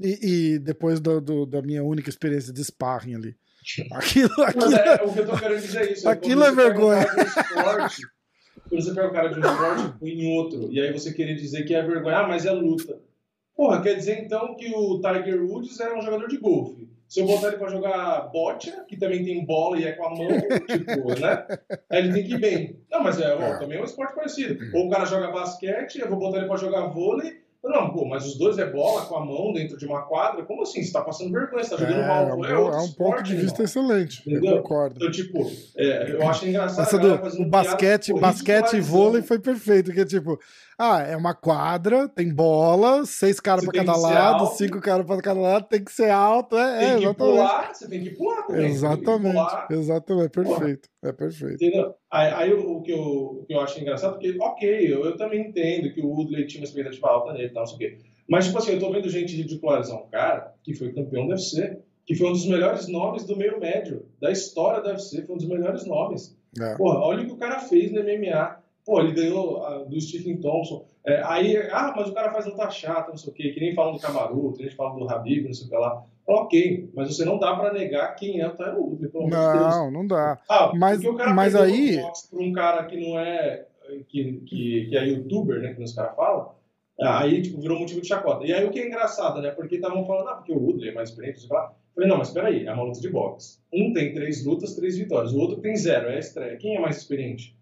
E, e depois do, do, da minha única experiência de sparring ali. Aquilo, aquilo, é, o que eu tô querendo dizer é isso. Aquilo é vergonha. Esporte, quando você pega o cara de um esporte em outro, e aí você querer dizer que é vergonha, ah, mas é luta. Porra, quer dizer então que o Tiger Woods era um jogador de golfe. Se eu botar ele pra jogar bote, que também tem bola e é com a mão, tipo, né? Aí ele tem que ir bem. Não, mas é, ó, é. também é um esporte parecido. Ou o cara joga basquete, eu vou botar ele pra jogar vôlei, não, pô, mas os dois é bola com a mão dentro de uma quadra? Como assim? Você tá passando vergonha, você tá jogando é, mal. É, é, é um esporte, ponto de vista excelente. Entendeu? Eu concordo. Então, tipo, é, eu acho engraçado. Essa do, o basquete, basquete e vôlei foi perfeito, que é tipo, ah, é uma quadra, tem bola, seis caras pra cada lado, alto, cinco caras pra cada lado, tem que ser alto. É, tem é, que exatamente. pular, você tem que pular também. Exatamente, pular. exatamente, é perfeito. É perfeito. Entendeu? Aí, aí o, que eu, o que eu acho engraçado, porque, ok, eu, eu também entendo que o Woodley tinha uma expectativa alta nele tal, não sei o quê. Mas, tipo assim, eu tô vendo gente ridicularizar um cara que foi campeão do UFC, que foi um dos melhores nomes do meio médio, da história do UFC, foi um dos melhores nomes. É. Porra, olha o que o cara fez no MMA Pô, ele ganhou uh, do Stephen Thompson. É, aí, ah, mas o cara faz luta chata, não sei o quê, que nem falam do Camaru, que nem falam do Habib, não sei o que lá. Ok, mas você não dá para negar quem é o Tyron Woodley, pelo amor de Deus. Não, não dá. Ah, mas, o cara mas aí... Para um cara que não é, que, que, que é youtuber, né, que os caras falam, aí tipo, virou motivo de chacota. E aí o que é engraçado, né, porque estavam falando, ah, porque o Woodley é mais experiente, sei lá. Falei, não, mas peraí, é uma luta de boxe. Um tem três lutas, três vitórias. O outro tem zero, é a estreia. Quem é mais experiente?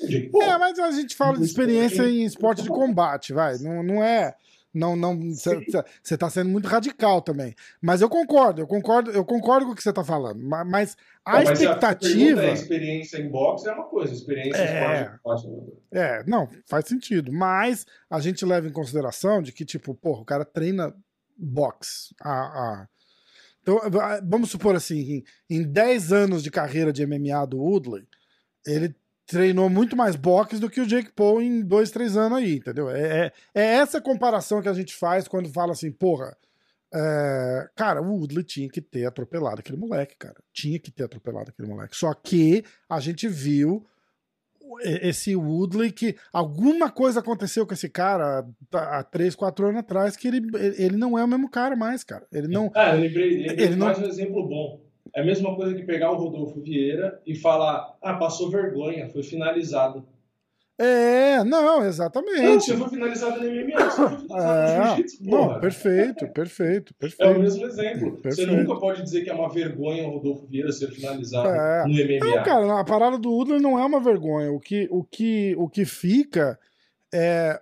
É, mas a gente fala de experiência em esporte de combate, vai. Não, não é. Não, não. Você está sendo muito radical também. Mas eu concordo, eu concordo, eu concordo com o que você está falando. Mas a não, expectativa. Mas a experiência em boxe é uma coisa, experiência é... em esporte é, não, faz sentido. Mas a gente leva em consideração de que, tipo, porra, o cara treina boxe. A, a... Então, vamos supor assim, em, em 10 anos de carreira de MMA do Woodley, ele treinou muito mais boxe do que o Jake Paul em dois, três anos aí, entendeu? É, é, é essa comparação que a gente faz quando fala assim, porra, é, cara, o Woodley tinha que ter atropelado aquele moleque, cara. Tinha que ter atropelado aquele moleque. Só que a gente viu esse Woodley que alguma coisa aconteceu com esse cara há três, quatro anos atrás que ele, ele não é o mesmo cara mais, cara. Ele não. Ah, eu lembrei, lembrei ele mais não... um exemplo bom. É a mesma coisa que pegar o Rodolfo Vieira e falar: ah, passou vergonha, foi finalizado. É, não, exatamente. Não, você foi finalizado no MMA, você foi finalizado é, no jiu-jitsu, Não, perfeito, perfeito, perfeito. É o mesmo exemplo. Perfeito. Você nunca pode dizer que é uma vergonha o Rodolfo Vieira ser finalizado é. no MMA. Não, cara, a parada do Udler não é uma vergonha. O que, o que, o que fica é,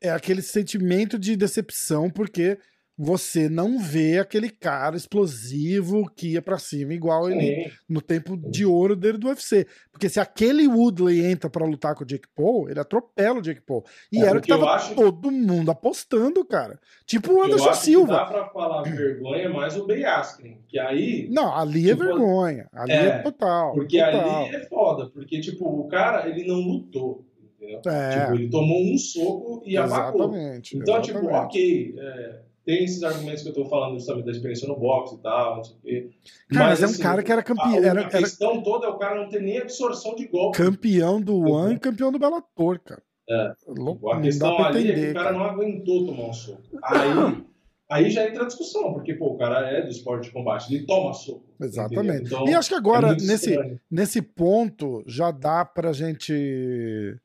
é aquele sentimento de decepção, porque você não vê aquele cara explosivo que ia para cima igual Sim. ele no tempo de ouro dele do UFC. Porque se aquele Woodley entra para lutar com o Jake Paul, ele atropela o Jake Paul. E é, era o que tava acho... todo mundo apostando, cara. Tipo o Anderson Silva. dá pra falar vergonha mais o Ben Askren, que aí Não, ali é tipo, vergonha. Ali é, é total. Porque total. ali é foda, porque tipo, o cara, ele não lutou entendeu? É. Tipo, ele tomou um soco e abacou. Exatamente. Então, tipo, exatamente. tipo, ok, é, tem esses argumentos que eu tô falando justamente da experiência no boxe e tal, não sei o quê. Cara, mas, mas é um assim, cara que era campeão. A, era, a questão era... toda é o cara não ter nem absorção de golpe. Campeão do One campeão do Bellator, cara. É. Louco, a questão ali entender, é que o cara, cara, não aguentou tomar um soco. Aí, aí já entra a discussão, porque pô, o cara é do esporte de combate, ele toma soco. Exatamente. Então, e acho que agora, é nesse, nesse ponto, já dá pra gente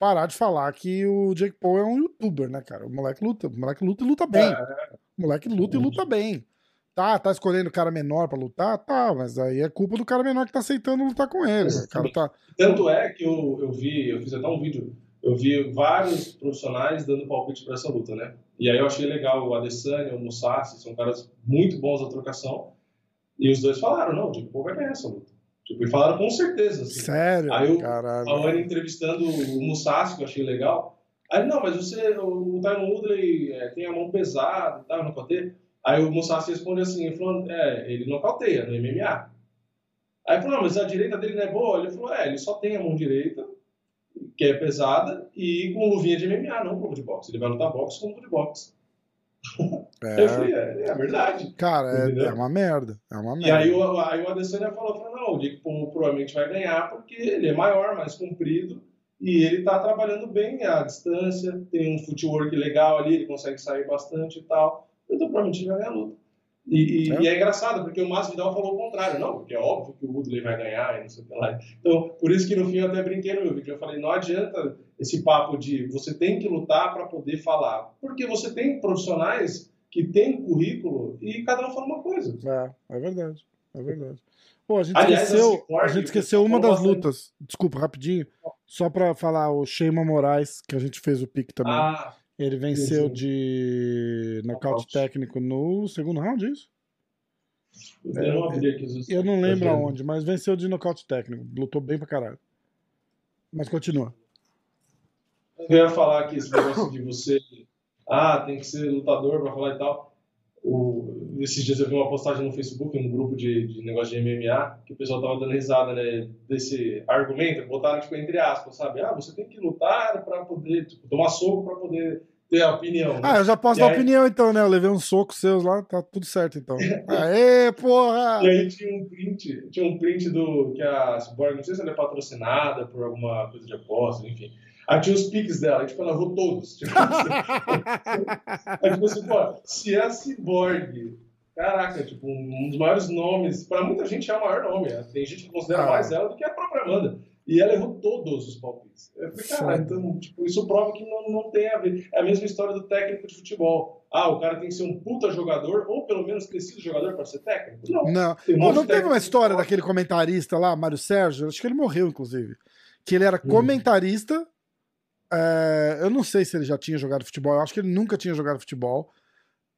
parar de falar que o Jake Paul é um youtuber, né, cara? O moleque luta, o moleque luta e luta bem. É. O moleque luta e luta bem. Tá, tá escolhendo o cara menor para lutar? Tá, mas aí é culpa do cara menor que tá aceitando lutar com ele. O cara tá... Tanto é que eu, eu vi, eu fiz até um vídeo, eu vi vários profissionais dando palpite para essa luta, né? E aí eu achei legal o Adesanya, o Musashi, são caras muito bons na trocação. E os dois falaram, não, o Jake Paul vai ganhar essa luta. Tipo, e falaram com certeza. Assim. Sério? Aí o Aone entrevistando o Musashi, que eu achei legal. Aí, não, mas você, o Tyron Woodley é, tem a mão pesada e tal, não nocauteia. Aí o Musashi responde assim, ele falou, é, ele nocauteia no MMA. Aí ele falou, não, mas a direita dele não é boa? Ele falou, é, ele só tem a mão direita, que é pesada, e com luvinha de MMA, não com de boxe. Ele vai lutar boxe com luva de boxe. É. Falei, é, é verdade. Cara, é, é, uma merda. É uma merda. E aí o, aí o Adesanya falou, falou, não, o Dick provavelmente vai ganhar porque ele é maior, mais comprido, e ele tá trabalhando bem à distância, tem um footwork legal ali, ele consegue sair bastante e tal. Então provavelmente ele vai ganhar a luta. E, e, é. e, é engraçado, porque o Masvidal falou o contrário. Não, porque é óbvio que o Woodley vai ganhar e não sei o que lá. Então, por isso que no fim eu até brinquei no meu vídeo. Eu falei, não adianta esse papo de você tem que lutar para poder falar. Porque você tem profissionais que têm currículo e cada um fala uma coisa. É, é verdade. É verdade. Pô, a gente Aliás, esqueceu, a gente esqueceu uma das lutas. Desculpa, rapidinho. Só para falar, o Sheima Moraes, que a gente fez o pique também. Ah, ele venceu sim, de nocaute técnico no segundo round, é isso? Eu não, aqui, eu não lembro aonde, mas venceu de nocaute técnico. Lutou bem pra caralho. Mas continua. Eu ia falar aqui esse negócio de você. Ah, tem que ser lutador pra falar e tal. O, esses dias eu vi uma postagem no Facebook, um grupo de, de negócio de MMA, que o pessoal tava dando risada, né, desse argumento, botaram tipo entre aspas, sabe? Ah, você tem que lutar para poder, tipo, tomar soco para poder ter a opinião. Né? Ah, eu já posso e dar aí... opinião então, né? Eu levei um soco seus lá, tá tudo certo então. Aê, porra! E aí tinha um print, tinha um print do que a Cyborg, não sei se ela é patrocinada por alguma coisa de aposta, enfim. Aí tinha os piques dela, tipo, ela errou todos. Tipo, assim, aí, tipo assim, pô, se é a Cyborg, caraca, tipo, um dos maiores nomes, para muita gente é o maior nome, né? tem gente que considera ah. mais ela do que a própria Amanda. E ela errou todos os palpites. Eu falei, cara, então, tipo, isso prova que não, não tem a ver. É a mesma história do técnico de futebol. Ah, o cara tem que ser um puta jogador, ou pelo menos ter sido jogador para ser técnico? Não. Não, um não teve uma história daquele comentarista lá, Mário Sérgio, acho que ele morreu, inclusive. Que ele era hum. É, eu não sei se ele já tinha jogado futebol, eu acho que ele nunca tinha jogado futebol.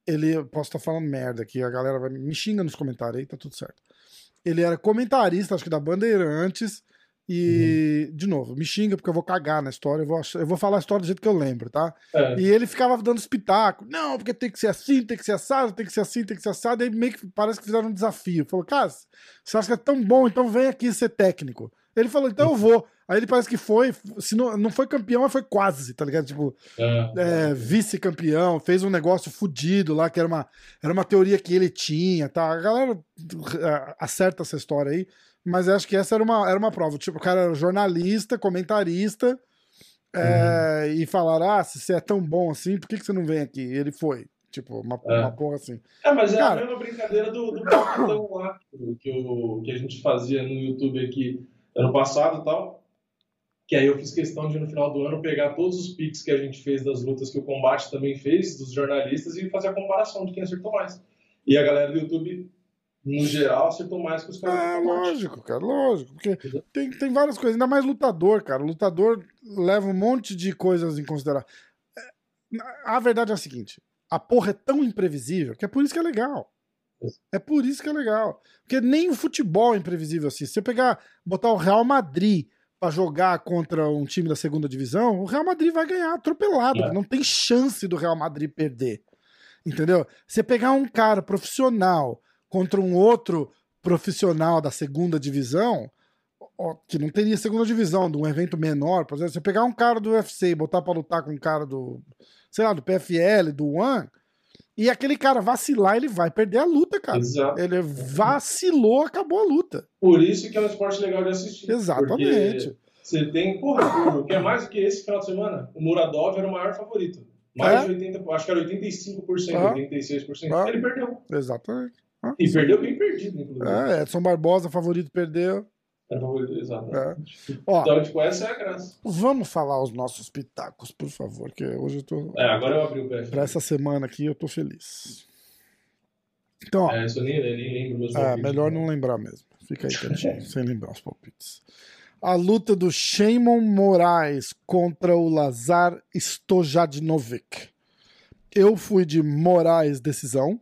Ele, posso estar falando merda aqui, a galera vai me xinga nos comentários aí, tá tudo certo. Ele era comentarista, acho que da Bandeirantes, e, uhum. de novo, me xinga porque eu vou cagar na história, eu vou, eu vou falar a história do jeito que eu lembro, tá? É. E ele ficava dando espetáculo, não, porque tem que ser assim, tem que ser assado, tem que ser assim, tem que ser assado, e aí meio que parece que fizeram um desafio. Falou, cara, você acha que é tão bom, então vem aqui ser técnico. Ele falou, então eu vou. Aí ele parece que foi, se não, não foi campeão, mas foi quase, tá ligado? Tipo, é. É, vice-campeão, fez um negócio fudido lá, que era uma, era uma teoria que ele tinha, tá? A galera é, acerta essa história aí, mas acho que essa era uma, era uma prova. Tipo, o cara era jornalista, comentarista, é, uhum. e falaram, ah, se você é tão bom assim, por que, que você não vem aqui? E ele foi. Tipo, uma, é. uma porra assim. É, mas é cara, a mesma brincadeira do, do lá, que, o, que a gente fazia no YouTube aqui ano passado e tal que aí eu fiz questão de no final do ano pegar todos os picks que a gente fez das lutas que o combate também fez, dos jornalistas, e fazer a comparação de quem acertou mais. E a galera do YouTube, no geral, acertou mais que os caras. É, lógico, cara, lógico. Porque tem, tem várias coisas, ainda mais lutador, cara. Lutador leva um monte de coisas em consideração. É, a verdade é a seguinte: a porra é tão imprevisível que é por isso que é legal. É por isso que é legal. Porque nem o futebol é imprevisível assim. Se você pegar, botar o Real Madrid para jogar contra um time da segunda divisão, o Real Madrid vai ganhar atropelado. É. Não tem chance do Real Madrid perder. Entendeu? Você pegar um cara profissional contra um outro profissional da segunda divisão, que não teria segunda divisão, de um evento menor. Por exemplo, você pegar um cara do UFC e botar pra lutar com um cara do, sei lá, do PFL, do One, e aquele cara vacilar, ele vai perder a luta, cara. Exato. Ele vacilou, acabou a luta. Por isso que é um esporte legal de assistir. Exatamente. Você tem, porra, o que é mais do que esse final de semana? O Muradov era o maior favorito. Mais é? de 80, acho que era 85%, ah. 86%. Ah. Ele perdeu. Exatamente. Ah. E perdeu bem perdido, inclusive. É, Edson Barbosa, favorito, perdeu. Favorito, exaamente. É. Ó, então, tipo, essa é a graça. Vamos falar os nossos pitacos, por favor, que hoje eu tô. É, agora eu abri o pé. Pra essa semana aqui eu tô feliz. Então, ó. É, isso eu nem, nem lembro meus É, melhor não lembrar mesmo. Fica aí quietinho, sem lembrar os palpites a luta do Shimon Moraes contra o Lazar Stojadinovic. Eu fui de Moraes decisão.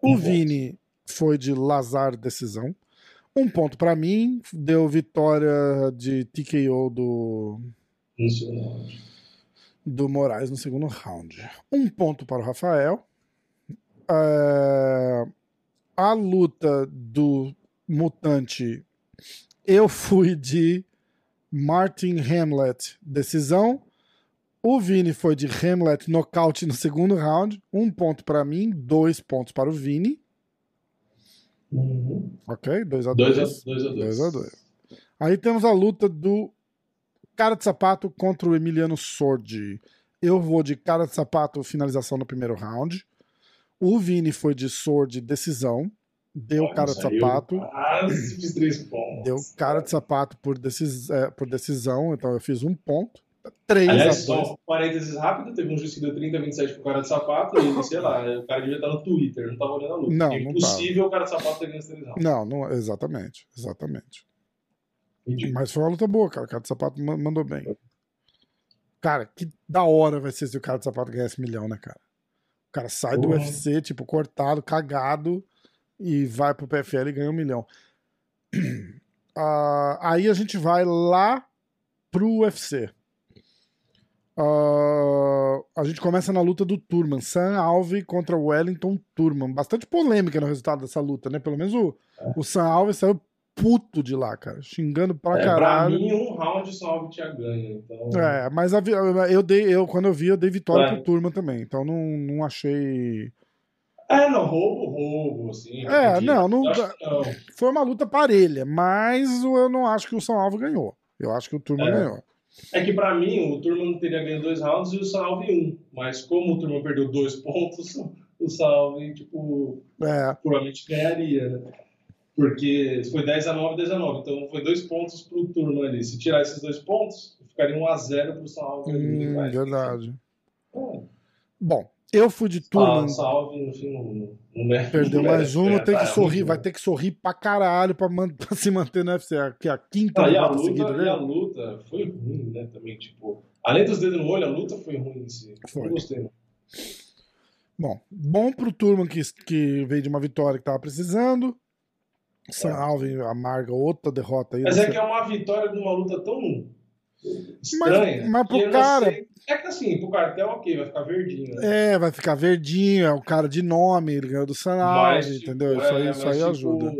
O Vini foi de Lazar decisão. Um ponto para mim, deu vitória de TKO do do Moraes no segundo round. Um ponto para o Rafael. É... A luta do Mutante eu fui de Martin Hamlet, decisão. O Vini foi de Hamlet, nocaute no segundo round. Um ponto para mim, dois pontos para o Vini. Uhum. Ok, 2 a 2 2 a 2 Aí temos a luta do cara de sapato contra o Emiliano Sordi. Eu vou de cara de sapato, finalização no primeiro round. O Vini foi de Sword, decisão. Deu Olha, cara de sapato. Quase três pontos. Deu cara de sapato por, decis, é, por decisão, então eu fiz um ponto. Três Aliás, só um parênteses rápido, teve um juiz que deu 30, 27 pro cara de sapato e, sei lá, o cara devia estar no Twitter, não tava olhando a luta. Não, é impossível o cara de sapato ter ganho essa televisão. Não, não, exatamente, exatamente. Mas foi uma luta boa, cara. O cara de sapato mandou bem. Cara, que da hora vai ser se o cara de sapato ganhar esse milhão, né, cara? O cara sai do UFC, tipo, cortado, cagado, e vai pro PFL e ganha um milhão. Uh, aí a gente vai lá pro UFC. Uh, a gente começa na luta do Turman, Sam Alve contra Wellington Turman. Bastante polêmica no resultado dessa luta, né? Pelo menos o, é. o Sam Alve saiu puto de lá, cara. Xingando pra é, caralho. Pra mim, um round só Alve tinha ganho. Então... É, mas a, eu dei, eu, quando eu vi, eu dei vitória é. pro Turman também. Então não, não achei é, não, roubo, roubo, assim. É, não, não, não, Foi uma luta parelha, mas eu não acho que o São Alvo ganhou. Eu acho que o Turma é. ganhou. É que pra mim, o Turma não teria ganho dois rounds e o Salve um. Mas como o Turma perdeu dois pontos, o Salve, tipo, é. provavelmente ganharia, né? Porque foi 10 a 9, 10 a 9. Então foi dois pontos pro Turma ali. Se tirar esses dois pontos, ficaria 1 a 0 pro Salve. Hum, verdade. É. Bom, eu fui de turma. salve, no fim, não, Perdeu mais um, tem que sorrir, vai ter que sorrir pra caralho pra, man pra se manter no UFC. Aqui a quinta ah, e a luta, seguida, né? E a luta foi ruim, né? Também, tipo. Além dos dedos no olho, a luta foi ruim em si. Foi. Não gostei, não. Bom, bom pro Turman que, que veio de uma vitória que tava precisando. É. Alvin amarga outra derrota aí. Mas é que é uma vitória de uma luta tão estranha. Mas, mas pro cara. Sei... É que assim, pro cartel, ok, vai ficar verdinho. Né? É, vai ficar verdinho, é o cara de nome, ele ganhou do Sanaldi, tipo, entendeu? Isso aí, é, isso aí tipo, ajuda.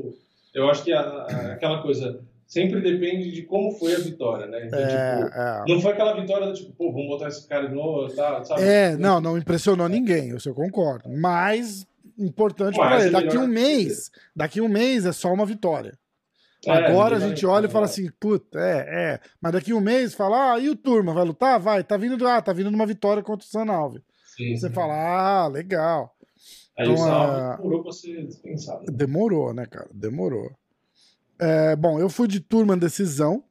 Eu acho que a, a, aquela coisa sempre depende de como foi a vitória, né? Então, é, tipo, é. Não foi aquela vitória do tipo, pô, vamos botar esse cara de novo, tá, sabe? É, não, não impressionou ninguém, isso eu concordo. Mas importante para ele. Daqui um mês, daqui um mês é só uma vitória. É, Agora a gente olha e fala assim, puta, é, é. Mas daqui um mês fala, ah, e o Turma, vai lutar? Vai, tá vindo, ah, tá vindo numa vitória contra o Sanalve. Sim, Você fala, ah, legal. Aí então, o Sanalve demorou pra ser dispensado. Demorou, né, cara? Demorou. É, bom, eu fui de Turma decisão.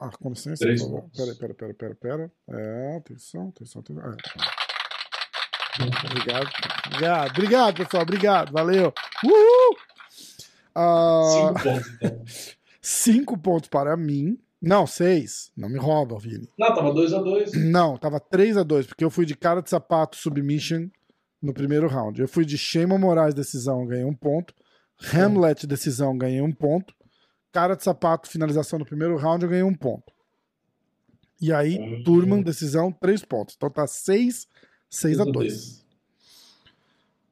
Ah, com licença, Três por. Pera, pera, pera, pera, pera. É, atenção, atenção, atenção. É. Obrigado. Obrigado, obrigado, pessoal. Obrigado, valeu. Uhul! Uh... Cinco pontos, então. Cinco pontos para mim. Não, seis. Não me rouba, Vini. Não, tava 2x2. Não, tava 3x2, porque eu fui de cara de sapato submission no primeiro round. Eu fui de Shema Moraes decisão, ganhei um ponto. Hamlet decisão, ganhei um ponto. Cara de sapato finalização no primeiro round, eu ganhei um ponto. E aí, uhum. Turman decisão, três pontos. Então tá 6, 6 a 2.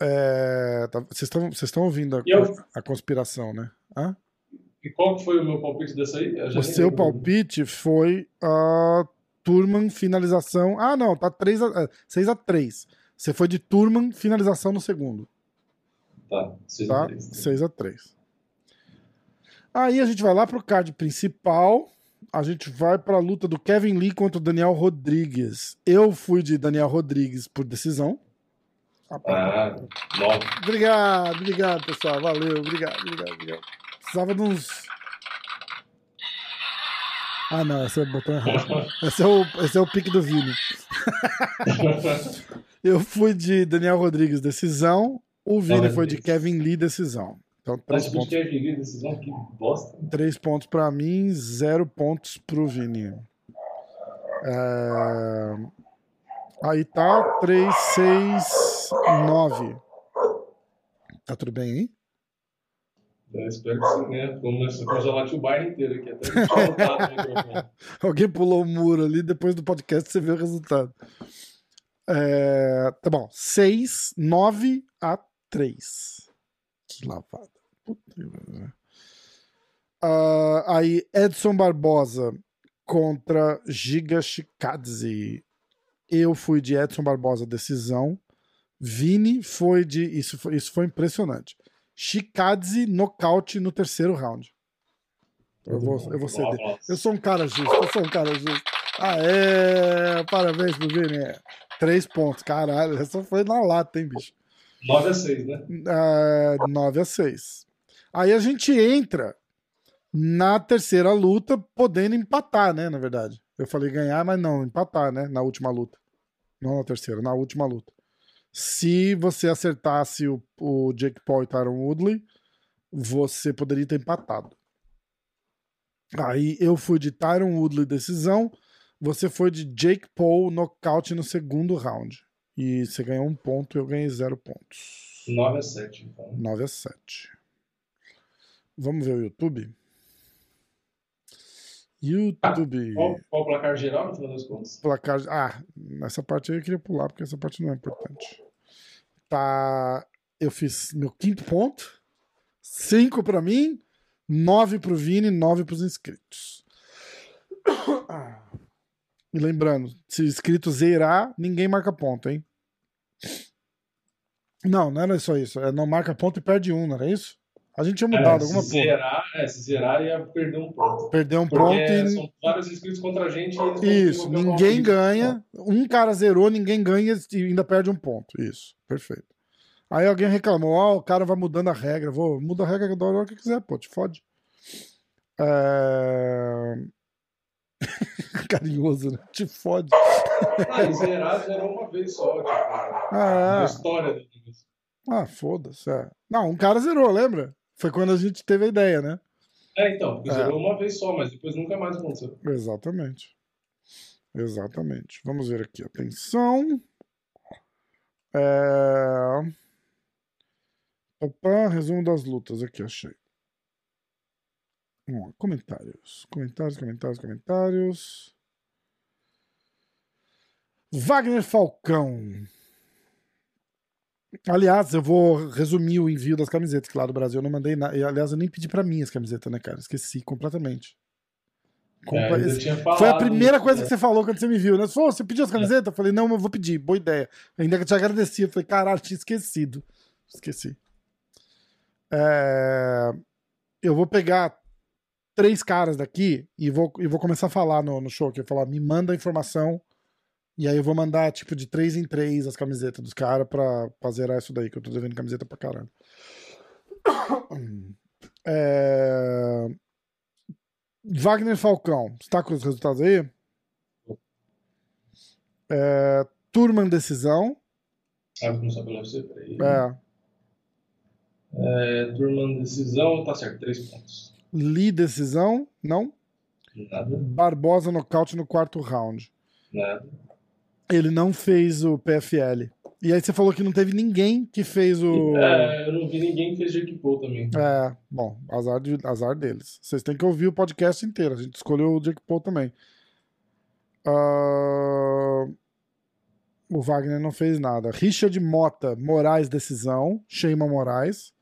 É, tá, vocês é, estão ouvindo a, eu... a, conspiração, né? Hã? E qual foi o meu palpite dessa aí? O seu palpite foi a Turman finalização. Ah, não, tá 3 a, 6 a 3. Você foi de Turman finalização no segundo. Tá, 6 tá? a 3. 6 a 3. Aí a gente vai lá pro card principal. A gente vai pra luta do Kevin Lee contra o Daniel Rodrigues. Eu fui de Daniel Rodrigues por decisão. Ah, bom. Obrigado, obrigado, pessoal. Valeu, obrigado, obrigado, obrigado. Precisava de uns. Ah, não, esse é o botão errado. Esse é o, esse é o pique do Vini. Eu fui de Daniel Rodrigues, decisão. O Vini foi de Kevin Lee, decisão. Então, três pontos. Kevin Lee, decisão, que bosta. Três pontos pra mim, zero pontos pro Vini. É... Aí tá 3, 6, 9. Tá tudo bem aí? Eu espero que sim, né? A congelar o bairro inteiro aqui, até Alguém pulou o muro ali, depois do podcast você vê o resultado. É, tá bom. 6, 9 a 3. Que lavada. Puta uh, aí, Edson Barbosa contra Giga Shikadze. Eu fui de Edson Barbosa, decisão. Vini foi de. Isso foi, isso foi impressionante. Shikadze, nocaute no terceiro round. Eu vou, eu vou ceder. Eu sou um cara justo, eu sou um cara justo. Ah, é. Parabéns pro Vini. Três pontos, caralho. Essa foi na lata, hein, bicho? 9 a 6, né? Uh, 9 a 6. Aí a gente entra na terceira luta, podendo empatar, né? Na verdade. Eu falei ganhar, mas não, empatar, né? Na última luta. Não na terceira, na última luta. Se você acertasse o, o Jake Paul e Tyron Woodley, você poderia ter empatado. Aí eu fui de Tyron Woodley decisão, você foi de Jake Paul nocaute no segundo round. E você ganhou um ponto e eu ganhei zero pontos. 9 a 7, então. 9 a 7. Vamos ver o YouTube? YouTube. Qual, qual o placar geral no final das contas? Placar. Ah, nessa parte aí eu queria pular, porque essa parte não é importante. Tá. Eu fiz meu quinto ponto. Cinco para mim, nove pro Vini, nove pros inscritos. E lembrando, se inscrito zerar, ninguém marca ponto, hein? Não, não era só isso. É não marca ponto e perde um, não era isso? A gente tinha mudado é, alguma coisa. Zerar, é, se zerar ia perder um ponto. Perder um Porque ponto e. São vários inscritos contra a gente. Isso, ninguém ganha. Um cara zerou, ninguém ganha e ainda perde um ponto. Isso, perfeito. Aí alguém reclamou: ó, oh, o cara vai mudando a regra. Vou, muda a regra da hora que quiser, pô, te fode. É... Carinhoso, né? Te fode. Ah, zerar zerou uma vez só, tipo, ah, é. história do Ah, foda-se. É. Não, um cara zerou, lembra? Foi quando a gente teve a ideia, né? É, então, porque é. zerou uma vez só, mas depois nunca mais aconteceu. Exatamente. Exatamente. Vamos ver aqui. Atenção. É... Opa, resumo das lutas aqui, achei. Vamos lá, comentários. Comentários, comentários, comentários. Wagner Falcão. Aliás, eu vou resumir o envio das camisetas, que lá do Brasil eu não mandei nada. Aliás, eu nem pedi para mim as camisetas, né, cara? Esqueci completamente. É, Foi a primeira coisa que você falou quando você me viu, né? Você, falou, você pediu as é. camisetas? Eu falei, não, mas eu vou pedir, boa ideia. Ainda que eu te agradeci, eu falei, caralho, tinha esquecido. Esqueci. É... Eu vou pegar três caras daqui e vou, e vou começar a falar no, no show, que eu falar, me manda a informação e aí eu vou mandar, tipo, de três em três as camisetas dos caras pra, pra zerar isso daí, que eu tô devendo camiseta pra caralho. É... Wagner Falcão, está com os resultados aí? É... Turman Decisão. Ah, vou começar pelo UFC, peraí. É. é. Turman Decisão, tá certo, três pontos. Lee Decisão, não? Nada. Barbosa nocaute no quarto round. Nada. Ele não fez o PFL. E aí você falou que não teve ninguém que fez o. É, eu não vi ninguém que fez Jake Paul também. É, bom, azar, de, azar deles. Vocês têm que ouvir o podcast inteiro. A gente escolheu o Jake Paul também. Uh... O Wagner não fez nada. Richard Mota, Moraes, decisão. Sheima Moraes.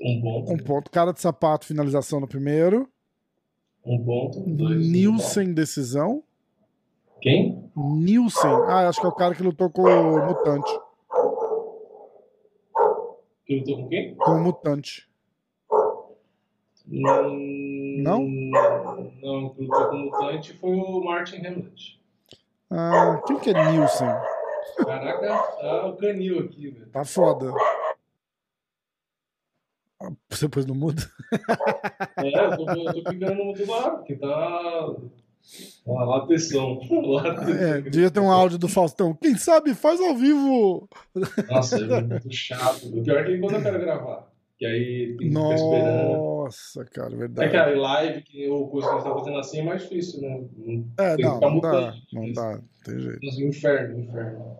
Um ponto. Um ponto. Cara de sapato, finalização no primeiro. Um ponto. Dois. Nilson, decisão. Quem? Nilson. Ah, acho que é o cara que lutou com o Mutante. Que lutou com quem? Com o Mutante. Hum, não? Não, que lutou com o Mutante foi o Martin Hamlet. Ah, quem que é Nilson? Caraca, tá o canil aqui, velho. Tá foda. Você pôs no mudo? É, eu tô, eu tô ficando no mudo lá, porque tá. Uma lateção. É, devia ter um áudio do Faustão. Quem sabe faz ao vivo. Nossa, é muito chato. O pior é que quando eu quero gravar. Que aí tem que Nossa, ficar esperando. Nossa, cara, verdade. É que a live, que, ou coisa que a gente tá fazendo assim, é mais difícil, né? É, tem não, não dá. Não dá, tem jeito. Nossa, inferno, inferno.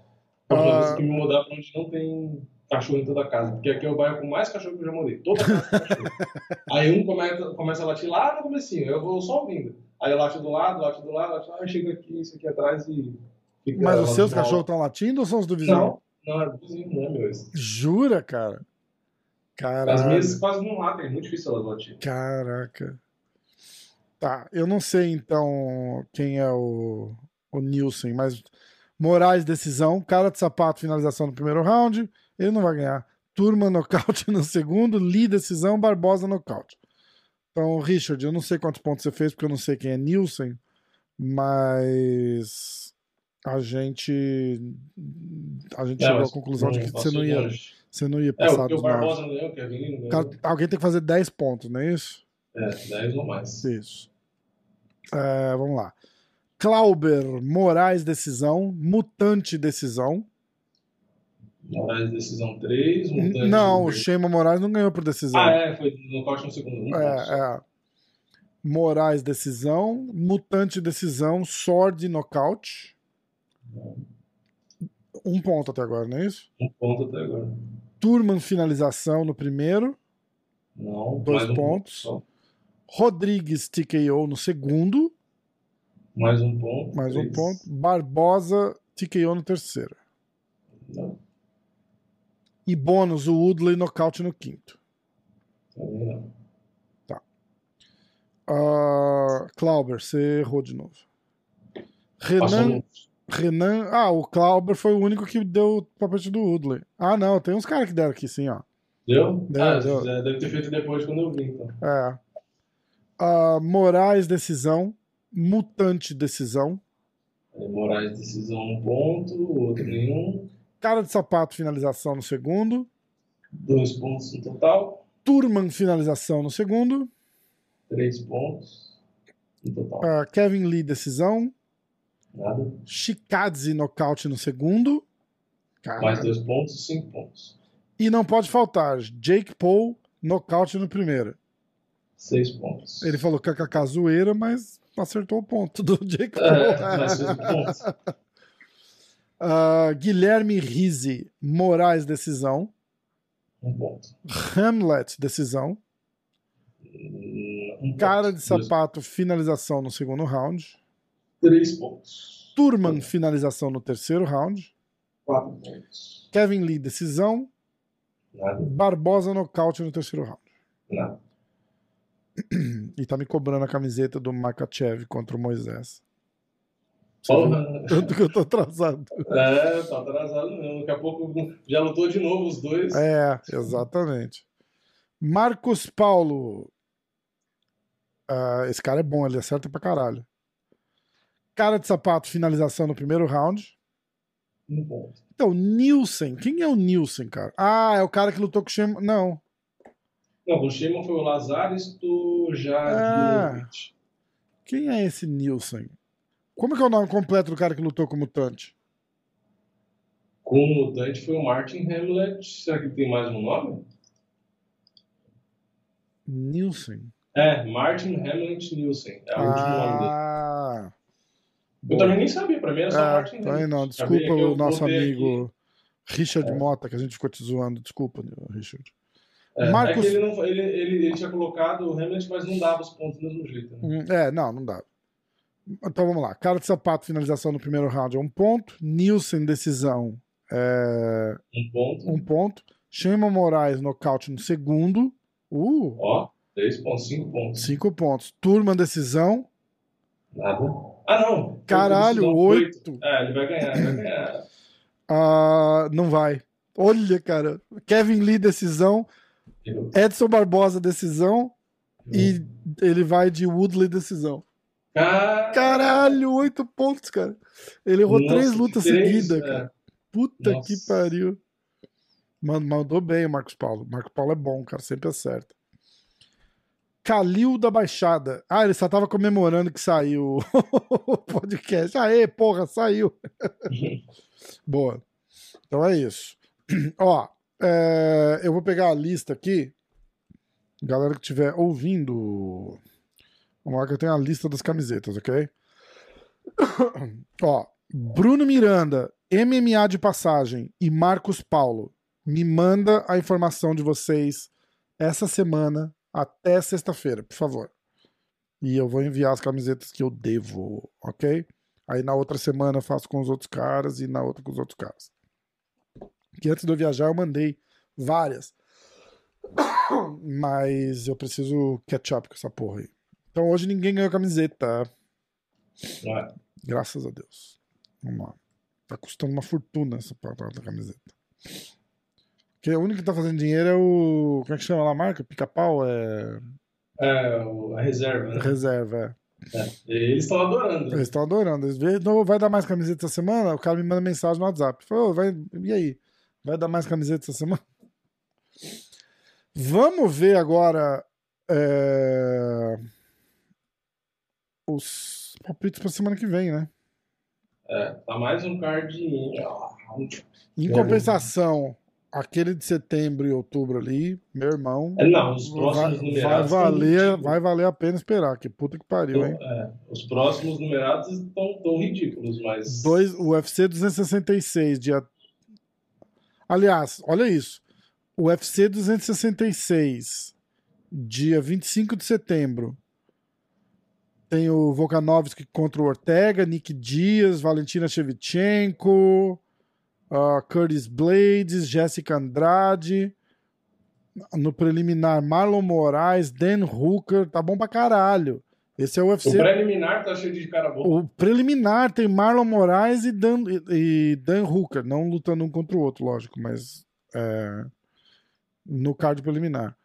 Ah. Que me mudar pra onde não tem cachorro em toda a casa. Porque aqui é o bairro com mais cachorro que eu já morei. Toda casa tem cachorro. Aí um começa, começa a latir lá no comecinho, eu vou só ouvindo. Aí eu late do lado, late do lado, late do lado, aí chega aqui, isso aqui atrás e fica. Mas os seus cachorros estão latindo ou são os do vizinho? Não, não, é do vizinho, não é meu. Jura, cara? As Caralho. minhas quase não latem, é muito difícil elas latirem. Caraca. Tá, eu não sei então quem é o, o Nilson, mas Moraes, decisão. Cara de sapato, finalização no primeiro round. Ele não vai ganhar. Turma, nocaute no segundo. Lee, decisão. Barbosa, nocaute. Então, Richard, eu não sei quantos pontos você fez, porque eu não sei quem é Nilson, mas a gente a gente É, chegou à conclusão de que você não ia, longe. você não ia É, passar o que o dos. Barbosa não ganhou, o Kevin não ganhou. Alguém tem que fazer 10 pontos, não é isso? É, 10 ou mais. Isso. É, vamos lá. Clauber, Moraes, decisão. Mutante, decisão. Moraes, decisão 3. Mutante, não, o Shema Moraes não ganhou por decisão. Ah, é, foi no corte no segundo. Um ponto. é, é. Moraes, decisão. Mutante, decisão. Sword, nocaute. Um ponto até agora, não é isso? Um ponto até agora. Turman, finalização no primeiro. Não, Dois um pontos. ponto Rodrigues, TKO no segundo. Mais um ponto. Mais um três. ponto. Barbosa, TKO no terceiro. Não, E bônus, o Woodley nocaute no quinto. não. Uh, Clauber, você errou de novo. Renan, Renan. Ah, o Clauber foi o único que deu o papete do Woodley. Ah, não, tem uns caras que deram aqui sim, ó. Deu? Deu, ah, deu. já deve ter feito depois quando eu vi, então. É. Ah, Moraes, decisão. Mutante, decisão. Moraes, decisão um ponto, o outro nenhum. Cara de sapato, finalização no segundo. Dois pontos no total. Turman, finalização no segundo. Três pontos no total. Ah, Kevin Lee, decisão. Nada. Shikadze, nocaute no segundo. Cara. Mais dois pontos, cinco pontos. E não pode faltar, Jake Paul, nocaute no primeiro. Seis pontos. Ele falou kkk zoeira, mas acertou o ponto do Jake Paul. É, mas seis pontos. Ah, Guilherme Rizzi, Moraes, decisão. Um ponto. Hamlet, decisão. Hum, Um Cara de sapato, finalização no segundo round. Três pontos. Turman, finalização no terceiro round. Quatro pontos. Kevin Lee, decisão. Nada. Barbosa, nocaute no terceiro round. Nada. E tá me cobrando a camiseta do Makachev contra o Moisés. Porra. Tanto que eu tô atrasado. É, tá atrasado mesmo. Daqui a pouco já lutou de novo os dois. É, exatamente. Marcos Paulo. Ah, esse cara é bom, ele acerta pra caralho. Cara de sapato, finalização no primeiro round. Um ponto. Então, Nilson. Quem é o Nilson, cara? Ah, é o cara que lutou com o Shema. Não. Não, o Shimon foi o Lazares do Ah. Jadinovic. Quem é esse Nilson? Como é que é o nome completo do cara que lutou com o Mutante? Com o mutante foi o Martin Hamlet. Será que tem mais um nome? Nilson. É, Martin Hamlet Nielsen. É o último nome dele. Ah. Eu também nem sabia, pra mim era só É, Martin também Hamlet. não. Desculpa o nosso amigo Richard É. Mota, que a gente ficou te zoando. Desculpa, Richard. É, Marcos- é ele, não, ele, ele, ele tinha colocado o Hamlet, mas não dava os pontos do mesmo jeito. Né? Hum, É, não, não dá. Então vamos lá. Cara de sapato, finalização no primeiro round é um ponto. Nilson, decisão, é Um ponto. um ponto. Shema Moraes, nocaute no segundo. Uh! Ó, 3,5 pontos. 5 pontos. Turma decisão. Nada. Ah, não. Caralho, 8. É, ele vai ganhar, ele vai ganhar. Ah, não vai. Olha, cara. Kevin Lee, decisão. Edson Barbosa, decisão. E ele vai de Woodley, decisão. Caralho, oito pontos, cara. Ele errou Nossa, três lutas seguidas, é. cara. Puta Nossa. que pariu. Mano, mandou bem o Marcos Paulo. Marcos Paulo é bom, cara, sempre acerta. Calil da Baixada. Ah, ele só tava comemorando que saiu o podcast. Aê, porra, saiu. Boa. Então é isso. Ó, é, eu vou pegar a lista aqui. Galera que estiver ouvindo Vamos lá que eu tenho a lista das camisetas, ok? Ó, Bruno Miranda, MMA de passagem e Marcos Paulo, me manda a informação de vocês essa semana até sexta-feira, por favor. E eu vou enviar as camisetas que eu devo, ok? Aí na outra semana eu faço com os outros caras e na outra com os outros caras. Que antes de eu viajar eu mandei várias. Mas eu preciso catch up com essa porra aí. Então hoje ninguém ganhou camiseta. É. Graças a Deus. Vamos lá. Tá custando uma fortuna essa parada da camiseta. Porque o único que tá fazendo dinheiro é o. Como é que chama lá a marca? Pica-pau? É. É, a reserva. Né? Reserva, é. é. Eles estão adorando. Eles estão adorando. Eles veem, não, vai dar mais camiseta essa semana? O cara me manda mensagem no WhatsApp. Falou, vai, e aí? Vai dar mais camiseta essa semana? Vamos ver agora. É os palpites pra semana que vem, né? É, tá mais um card. Em compensação, aquele de setembro e outubro ali, meu irmão. É, não, os próximos vai, numerados. Vai valer, vai valer a pena esperar, que puta que pariu, hein? É, os próximos numerados estão tão ridículos, mas. Dois, o UFC 266, dia. Aliás, olha isso. O UFC 266, dia 25 de setembro tem o Volkanovski contra o Ortega, Nick Dias, Valentina Shevchenko, uh, Curtis Blades, Jessica Andrade. No preliminar, Marlon Moraes, Dan Hooker. Tá bom pra caralho. Esse é o UFC. O preliminar tá cheio de cara bom. O preliminar tem Marlon Moraes e Dan, e Dan Hooker. Não lutando um contra o outro, lógico, mas é, no card preliminar.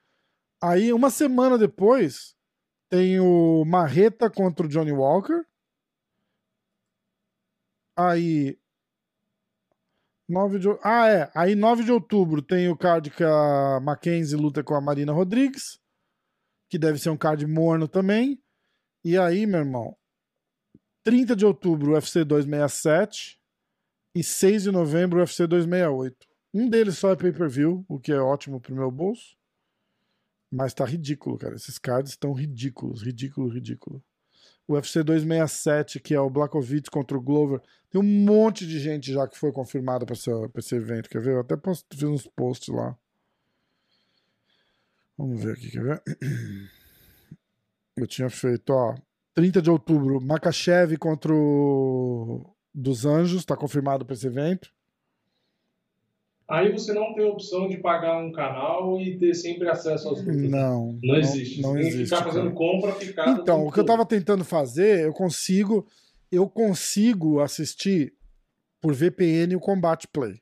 Aí, uma semana depois, tem o Marreta contra o Johnny Walker. Aí. 9 de, ah, é. Aí 9 de outubro tem o card que a Mackenzie luta com a Marina Rodrigues. Que deve ser um card morno também. E aí, meu irmão. 30 de outubro, UFC 267. E 6 de novembro, UFC 268. Um deles só é pay-per-view, o que é ótimo pro meu bolso. Mas tá ridículo, cara. Esses cards estão ridículos, ridículo, ridículo. O UFC 267, que é o Blackovic contra o Glover. Tem um monte de gente já que foi confirmada para esse, evento, quer ver? Eu até posso, fiz uns posts lá. Vamos ver aqui, quer ver? Eu tinha feito, ó. 30 de outubro, Makachev contra o dos Anjos, tá confirmado para esse evento. Aí você não tem a opção de pagar um canal e ter sempre acesso aos lutas. Não. Não existe. Não, não tem existe, que ficar fazendo compra picada. Então, o que eu tava tentando fazer, eu consigo. Eu consigo assistir por VPN o Combat Play.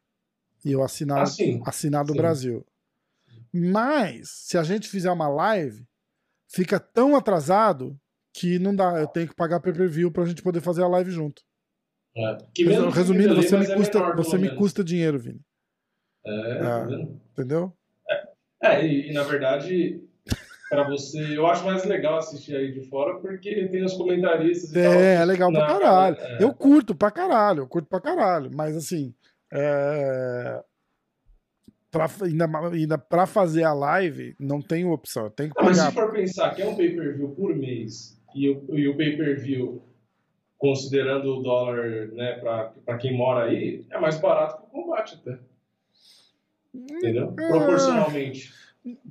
E eu assinar, ah, assinar do sim. Brasil. Mas, se a gente fizer uma live, fica tão atrasado que não dá. Eu tenho que pagar pay per view pra gente poder fazer a live junto. É. Resumindo, você, me, custa, é você me custa dinheiro, Vini. É, ah, entendeu? É, é e, e, na verdade, para você, eu acho mais legal assistir aí de fora porque tem os comentaristas. é, tal, é legal pra caralho. É. Eu curto pra caralho, eu curto pra caralho, mas assim. É... Pra, ainda, ainda pra fazer a live, não tem opção. Tem que pagar. Mas se for pensar que é um pay-per-view por mês e o, e o pay-per-view, considerando o dólar, né, pra quem mora aí, é mais barato que o combate até. Entendeu? É. Proporcionalmente.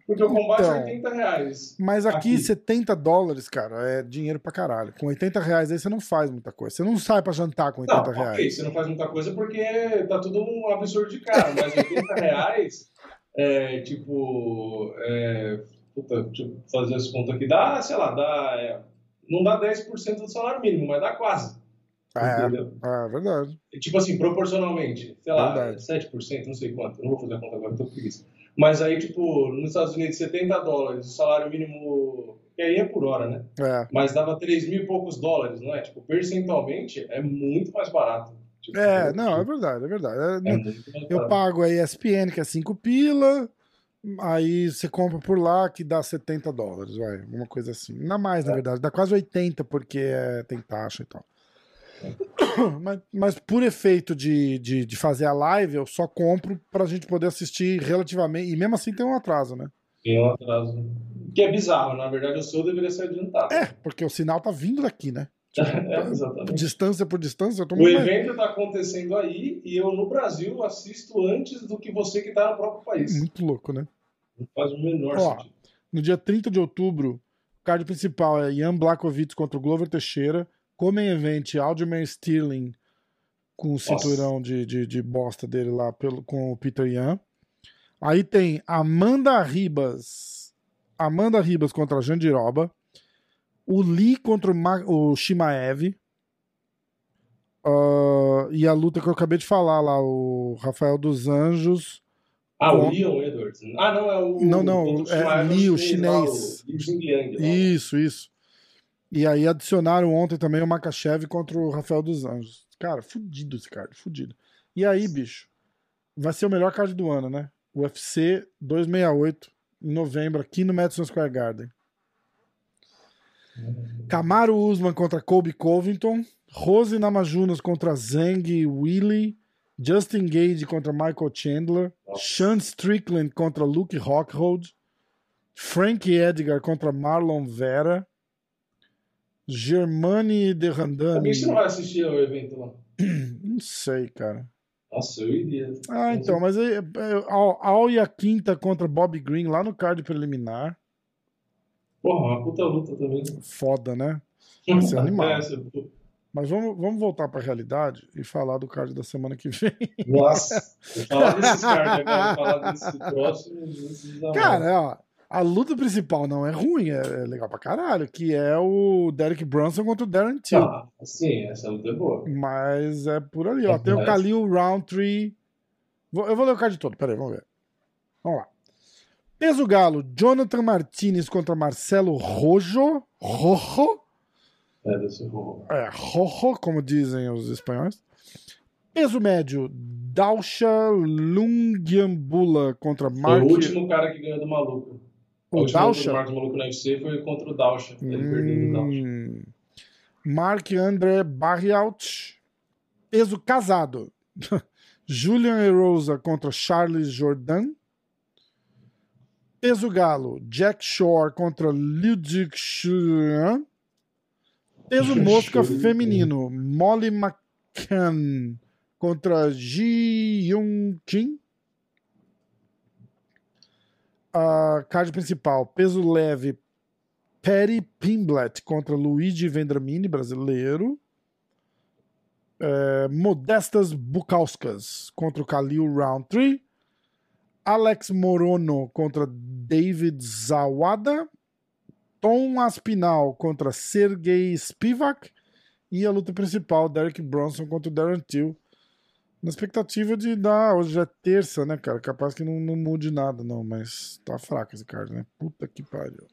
Porque o combate então, é 80 reais. Mas aqui, aqui, 70 dólares, cara, é dinheiro pra caralho. Com 80 reais aí você não faz muita coisa. Você não sai pra jantar com 80 não, reais. Ok, você não faz muita coisa porque tá tudo um absurdo de caro. Mas 80 reais, é, tipo, é, puta, deixa eu fazer as contas aqui, dá, sei lá, dá, é, não dá 10% do salário mínimo, mas dá quase. É, entendeu? é verdade. Tipo assim, proporcionalmente, sei lá, verdade. 7%, não sei quanto, não vou fazer a conta agora, tô preguiça. Mas aí, tipo, nos Estados Unidos, 70 dólares, o salário mínimo, que aí é por hora, né? É. Mas dava 3 mil e poucos dólares, não é? Tipo, percentualmente, é muito mais barato. Tipo, é, não, é verdade, é verdade. É, é eu pago a ESPN, que é 5 pila, aí você compra por lá, que dá 70 dólares, vai, uma coisa assim. Não mais, na é. verdade, dá quase 80, porque é, tem taxa e tal. Mas, mas, por efeito de, de, de, fazer a live, eu só compro pra gente poder assistir relativamente. E mesmo assim tem um atraso, né? Tem um atraso. Que é bizarro, na verdade o seu deveria ser adiantado. É, porque o sinal tá vindo daqui, né? É. Distância por distância. o evento está acontecendo aí e eu no Brasil assisto antes do que você que está no próprio país. Muito louco, né? Não faz o menor Ó, sentido. No dia 30 de outubro, o card principal é Ian Blakovic contra o Glover Teixeira. Como em evento, Aldemir Sterling com o cinturão de, de, de, bosta dele lá pelo, com o Peter Yan. Aí tem Amanda Ribas. Amanda Ribas contra a Jandiroba. O Lee contra o, o Shimaev. Uh, e a luta que eu acabei de falar lá, o Rafael dos Anjos. Ah, com... o Leon Edwards. Ah, não, é o. Não, não, é Lee, o chinês. chinês. Lá, o isso, isso. E aí adicionaram ontem também o Makachev contra o Rafael dos Anjos. Cara, fudido esse card, fudido. E aí, bicho, vai ser o melhor card do ano, né? UFC 268, em novembro, aqui no Madison Square Garden. Camaro Usman contra Kobe Covington. Rose Namajunas contra Zeng Willie. Justin Gage contra Michael Chandler. Sean Strickland contra Luke Rockhold. Frank Edgar contra Marlon Vera. Germani de Randami. Por que você não vai assistir ao evento lá? Não sei, cara. Nossa, eu iria. Ah, então, mas aí, é, a Quinta contra Bob Green lá no card preliminar. Porra, uma puta luta também. Foda, né? Vai ser animal. É, mas vamos, vamos voltar pra realidade e falar do card da semana que vem. Nossa, falar desses cards agora, falar desse próximo. Cara, ó, a luta principal não é ruim, é, é, legal pra caralho, que é o Derek Brunson contra o Darren Till. Ah, sim, essa luta é boa. Mas é por ali, ó. Tem o Khalil Roundtree. Eu vou ler o card todo, peraí, vamos ver. Vamos lá. Peso Galo, Jonathan Martinez contra Marcelo Rojo. Rojo. É, desse Rojo. É, Rojo, como dizem os espanhóis. Peso médio, Dausha Lungiambula contra Mark... Foi o último cara que ganhou do maluco. O, o Dausha? O Marcos Maluco na UFC foi contra o Dausha. Ele hum... perdeu o Dausha. Mark André Barrialt. Peso casado. Julian Erosa contra Charles Jordan. Peso Galo, Jack Shore contra Ludwig Schuren. Peso Mosca feminino, Molly McCann contra Ji Yun Kim. A card principal, peso leve, Perry Pimblet contra Luigi Vendramini, brasileiro. É, Modestas Bukauskas contra o Khalil Roundtree. Alex Morono contra David Zawada, Tom Aspinal contra Sergei Spivak e a luta principal, Derek Bronson contra Darren Till. Na expectativa de dar, hoje já é terça, né, cara? Capaz que não, não mude nada, não, mas tá fraco esse card, né? Puta que pariu.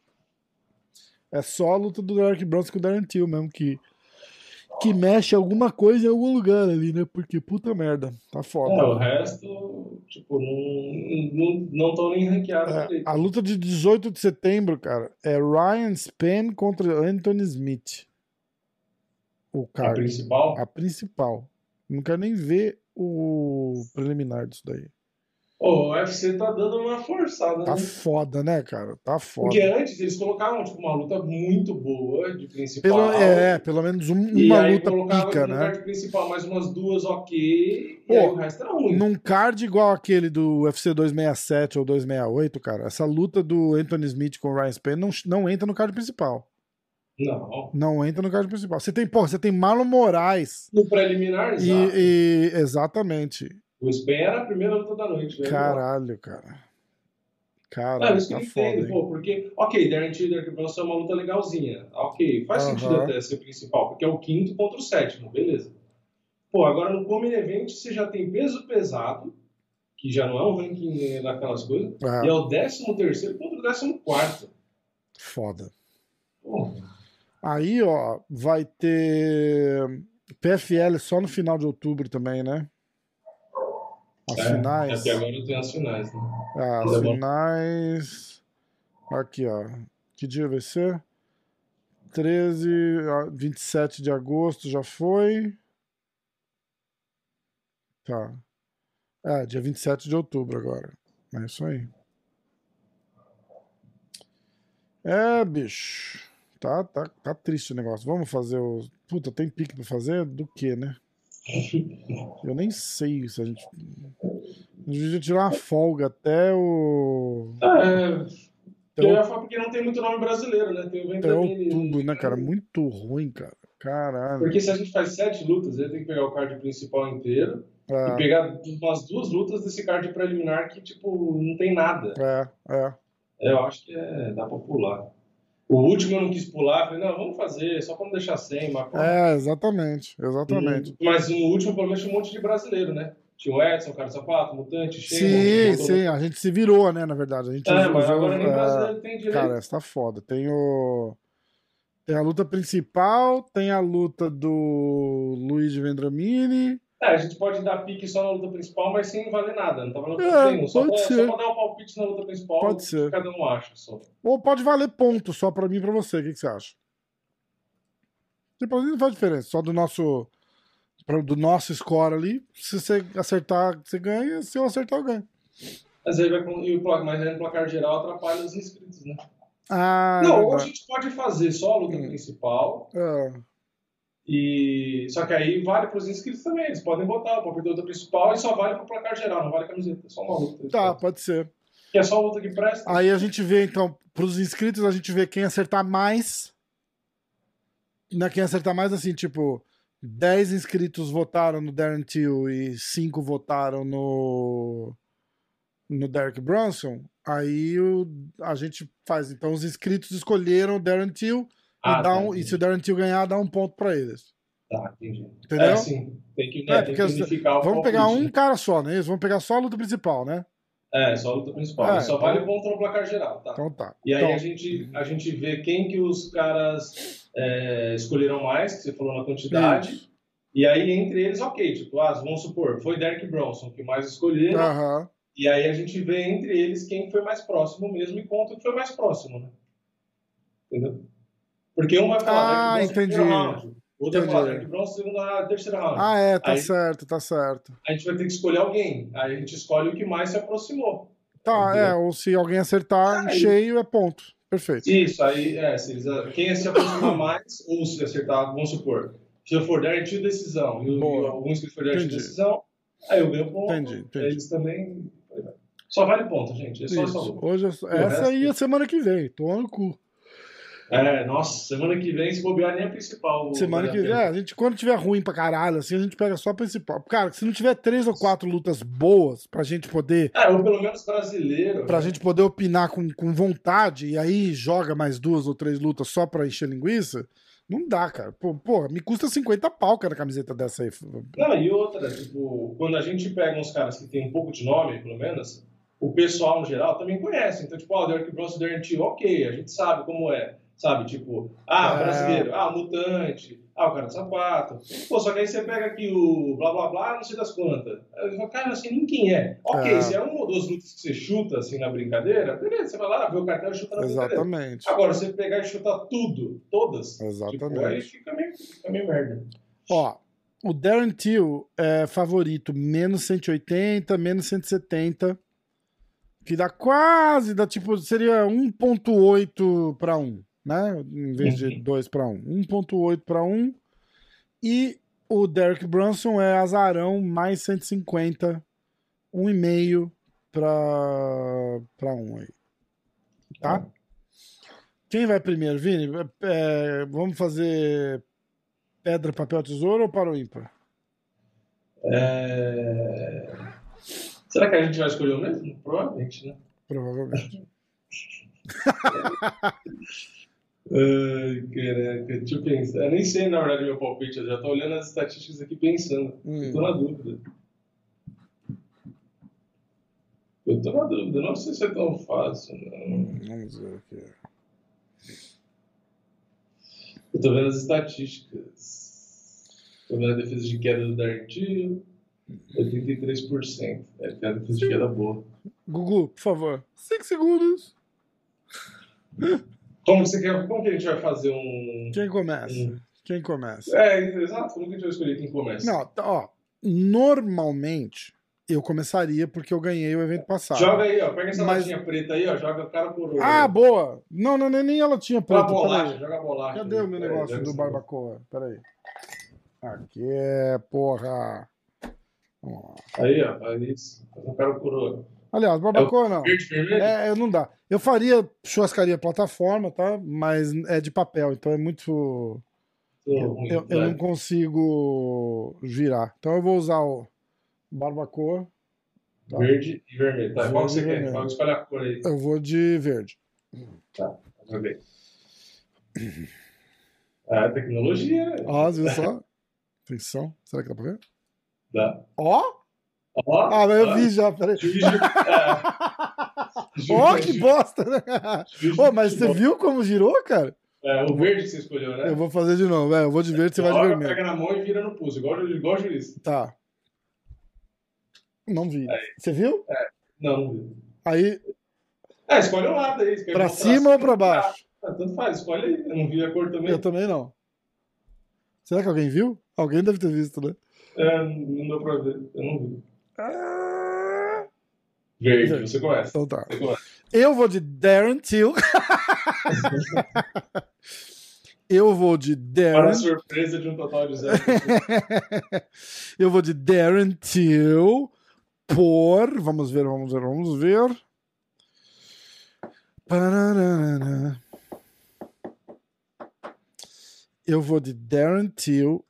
É só a luta do Derek Bronson com o Darren Till mesmo que que mexe alguma coisa em algum lugar ali, né? Porque puta merda, tá foda. É, o resto, tipo, não, não, não nem ranqueados. É, a luta de 18 de setembro, cara, é Ryan Spann contra Anthony Smith. O cara. A principal? A principal. Não quero nem ver o preliminar disso daí. Oh, o UFC tá dando uma forçada, tá né? foda, né, cara? Tá foda. Porque antes eles colocavam tipo, uma luta muito boa de principal. Pelo, é, pelo menos um, uma luta pica, né? card principal mais umas duas ok, Pô, e aí o resto era ruim. Num card igual aquele do UFC 267 ou 268, cara, essa luta do Anthony Smith com o Ryan Spann não, não entra no card principal. Não. Não entra no card principal. Você tem, pô, você tem Marlon Moraes. No preliminar. E, e, exatamente. O Spen era a primeira luta da noite. Né? Caralho, cara. Cara, é, isso que tá entendo, pô, porque, ok, Darren Till e Brunson é uma luta legalzinha. Ok, faz uh -huh. sentido até ser principal, porque é o quinto contra o sétimo, beleza. Pô, agora no Common Event você já tem peso pesado, que já não é um ranking daquelas coisas, e é o décimo terceiro contra o décimo quarto. Foda. Pô. Aí, ó, vai ter PFL só no final de outubro também, né? As é, finais. Até agora tem as finais, né? Ah, as finais. Aqui, ó. Que dia vai ser? 13, 27 de agosto já foi. Tá. É, dia 27 de outubro agora. É isso aí. É, bicho. Tá, tá, tá triste o negócio. Vamos fazer o. Puta, tem pique pra fazer? Do que, né? Eu nem sei se a gente. A gente devia tirar uma folga até o. É. Então, eu ia falar porque não tem muito nome brasileiro, né? Tem o Até outubro, né, cara? Muito ruim, cara. Caralho. Porque se a gente faz sete lutas, ele tem que pegar o card principal inteiro é. e pegar umas duas lutas desse card preliminar que, tipo, não tem nada. É, é. Eu acho que é, dá pra pular. O último eu não quis pular, falei, não, vamos fazer, só pra não deixar sem. Mas, é, exatamente, exatamente. E, mas no último, pelo menos, tinha um monte de brasileiro, né? Tinha o Edson, o Carlos Sapato, Mutante, Sim, sim, a gente se virou, né, na verdade. A gente é, mas agora nem brasileiro tem direito. Cara, essa tá foda. Tem o... Tem a luta principal, tem a luta do Luiz Vendramini, é, a gente pode dar pique só na luta principal, mas sem valer nada. Não tá valendo é, nenhum. Só, pra, só pra dar um palpite na luta principal, pode ser. cada um acha só. Ou pode valer ponto só pra mim e pra você. O que, que você acha? Tipo, não faz diferença. Só do nosso. Do nosso score ali. Se você acertar, você ganha. Se eu acertar, eu ganho. Mas aí vai e o placar, mas aí no placar geral atrapalha os inscritos, né? Ah, não, ou a gente pode fazer só a luta hum. principal. É. E, só que aí vale para os inscritos também. Eles podem botar o palpite da principal e só vale para o placar geral, não vale camiseta. É só uma luta. Tá, pode ser. Que é só luta que presta. Aí a gente vê, então, para os inscritos, a gente vê quem acertar mais. Né, quem acertar mais, assim, tipo, 10 inscritos votaram no Darren Till e 5 votaram no no Derek Brunson, aí o, a gente faz. Então, os inscritos escolheram o Darren Till ah, e, dá tá, um, e se o Darren Till ganhar, dá um ponto pra eles. Tá, entendi. Entendeu? É, sim. Tem que, né, é, tem que unificar o Vamos pegar um cara só, né? Vamos pegar só a luta principal, né? É, só a luta principal. É, só então... vale ponto no placar geral, tá? Então tá. E aí então... a, gente, a gente vê quem que os caras é, escolheram mais, que você falou na quantidade. Isso. E aí, entre eles, ok, tipo, ah, vamos supor, foi Derek Bronson que mais escolheram. Uhum. E aí a gente vê entre eles quem foi mais próximo mesmo e conta que foi mais próximo, né? Entendeu? Porque um vai falar ah, entendi. round, o outro vai falar Derek Bronson segunda, terceira round. Ah, é, tá aí, certo, tá certo. A gente vai ter que escolher alguém. Aí a gente escolhe o que mais se aproximou. Tá, entendeu? é, ou se alguém acertar aí, cheio, é ponto. Perfeito. Isso, aí, é, se eles, quem se aproximar mais, ou se acertar, vamos supor, se eu for Derek de decisão e, alguns que for Derek de decisão, aí eu ganho ponto. Entendi, entendi. Eles também. Só vale ponto, gente. É só Isso. Hoje, é essa aí é semana que vem. Tô no cu. É, nossa, semana que vem, se bobear, nem a principal. Semana que vem, é, a gente, quando tiver ruim pra caralho, assim, a gente pega só a principal. Cara, se não tiver três ou quatro lutas boas pra gente poder. É, ou pelo menos brasileiro. Pra né? gente poder opinar com, com vontade, e aí joga mais duas ou três lutas só pra encher linguiça. Não dá, cara. Pô, pô, me custa 50 pau cada camiseta dessa aí. Não, e outra, tipo, quando a gente pega uns caras que tem um pouco de nome, pelo menos, o pessoal no geral também conhece. Então, tipo, ó, oh, Derek Bronson, Darren Till, ok, a gente sabe como é. Sabe, tipo, ah, é. brasileiro, ah, mutante, ah, o cara de sapato. Pô, só que aí você pega aqui o blá blá blá, não sei das quantas. Eu falo, cara, assim, nem quem é. Ok, é. se é uma ou duas lutas que você chuta assim na brincadeira, beleza, você vai lá, vê o cartão e chuta na Exatamente. brincadeira. Agora, você pegar e chutar tudo, todas, Exatamente. Tipo, aí fica meio, fica meio merda. Ó, o Darren Till é favorito menos 180, menos 170. Que dá quase, dá tipo, seria 1.8 para 1 né? Em vez de 2 para 1. 1.8 para 1. E o Derek Brunson é azarão mais 150, 1,5 para para 1 aí. Tá? Quem vai primeiro, Vini? É, vamos fazer pedra, papel, tesouro ou para o ímpar? É... Será que a gente vai escolher o mesmo? Provavelmente, né? Provavelmente. Ai, caraca, deixa eu pensar. Eu nem sei, na verdade, meu palpite. Eu já tô olhando as estatísticas aqui pensando. Hum. Eu tô na dúvida. Eu tô na dúvida. Não sei se é tão fácil, não. Vamos ver aqui. Eu tô vendo as estatísticas. Tô vendo a defesa de queda do Dartil. 83%. É, a defesa de queda boa. Gugu, por favor. 5 segundos. Como, você quer, como que a gente vai fazer um. Quem começa? Um... Quem começa? É, exato. Como que a gente vai escolher quem começa? Não, ó. Normalmente, eu começaria porque eu ganhei o evento passado. Joga aí, ó. Pega essa Mas... latinha preta aí, ó. Joga o cara por. Ah, boa! Não, não, nem ela tinha preta. Joga bolacha, joga bolacha. Cadê o meu negócio é, do barbacoa? Peraí. Aqui é, porra. Aí, ó. Aí, o cara coroa. Aliás, barbacoa é não. É, não dá. Eu faria churrascaria plataforma, tá? Mas é de papel, então é muito. Eu, eu, eu, não consigo virar. Então eu vou usar o barbacoa. Tá? Verde e vermelho. Tá, qual você quer? Qual escolhe a cor aí? Eu vou de verde. Tá, vamos ver. Ah, tecnologia. Ó, viu só? Atenção. Será que dá pra ver? Dá. Ó! Ó, ah, mas eu vi já, peraí. Ó, oh, que bosta, né? oh, mas você viu como girou, cara? É, o verde que você escolheu, né? Eu vou fazer de novo, é, eu vou de verde, você vai de vermelho. pega na mão e vira no pulso, igual, igual juiz. Tá. Não vi. Aí. Você viu? É, não, não vi. Aí... É, escolhe um lado aí. Pra cima ou pra baixo? Ah, tanto faz, escolhe aí. Eu não vi a cor também. Eu também não. Será que alguém viu? Alguém deve ter visto, né? É, não deu pra ver. Eu não vi. Verde, você começa. Então tá. Eu vou de Darren Till. Eu vou de Darren. Para surpresa de um total de zero. Eu vou de Darren Till por. Vamos ver, vamos ver, vamos ver. Eu vou de Darren Till.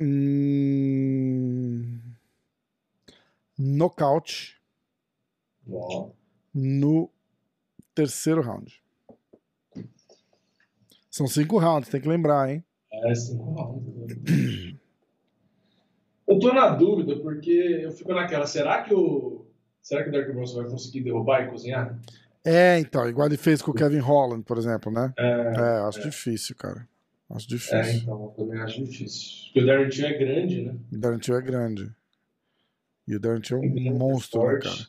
Hum, nocaute. Uau. No terceiro round. São cinco rounds, tem que lembrar, hein? É, cinco rounds. eu tô na dúvida, porque eu fico naquela, será que o. Será que o Dark Bronson vai conseguir derrubar e cozinhar? É, então, igual ele fez com o Kevin Holland, por exemplo, né? É, é acho é. difícil, cara. Acho é, difícil. É, então, eu também acho difícil. Porque o Darren Till é grande, né? O Darren Till é grande. E o Darren Till é um monstro, né, cara?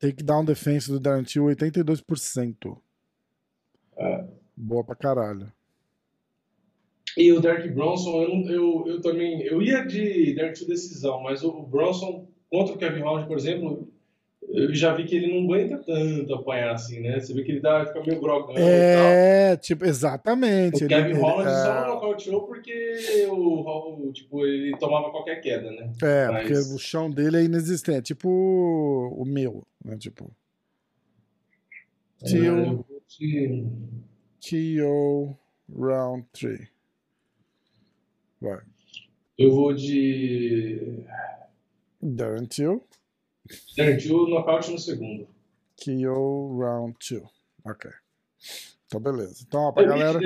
Takedown defense do Darren Till, 82%. É. Boa pra caralho. E o Derek Bronson, eu, eu, eu também. Eu ia de Derek Till decisão, mas o Bronson contra o Kevin Holland, por exemplo, eu já vi que ele não aguenta tanto apanhar assim, né? Você vê que ele dá, fica meio grogão É, tipo, exatamente. O Kevin ele, Holland ele, só não nocauteou porque o, o, tipo, ele tomava qualquer queda, né? É, Mas... porque o chão dele é inexistente. Tipo o meu, né? Tipo... Tio... É, Tio Round 3. Vai. Eu vou de... Darren Till. Perdeu o nocaute no segundo. KO round 2. Ok. Então, beleza. Então, ó, pra galera.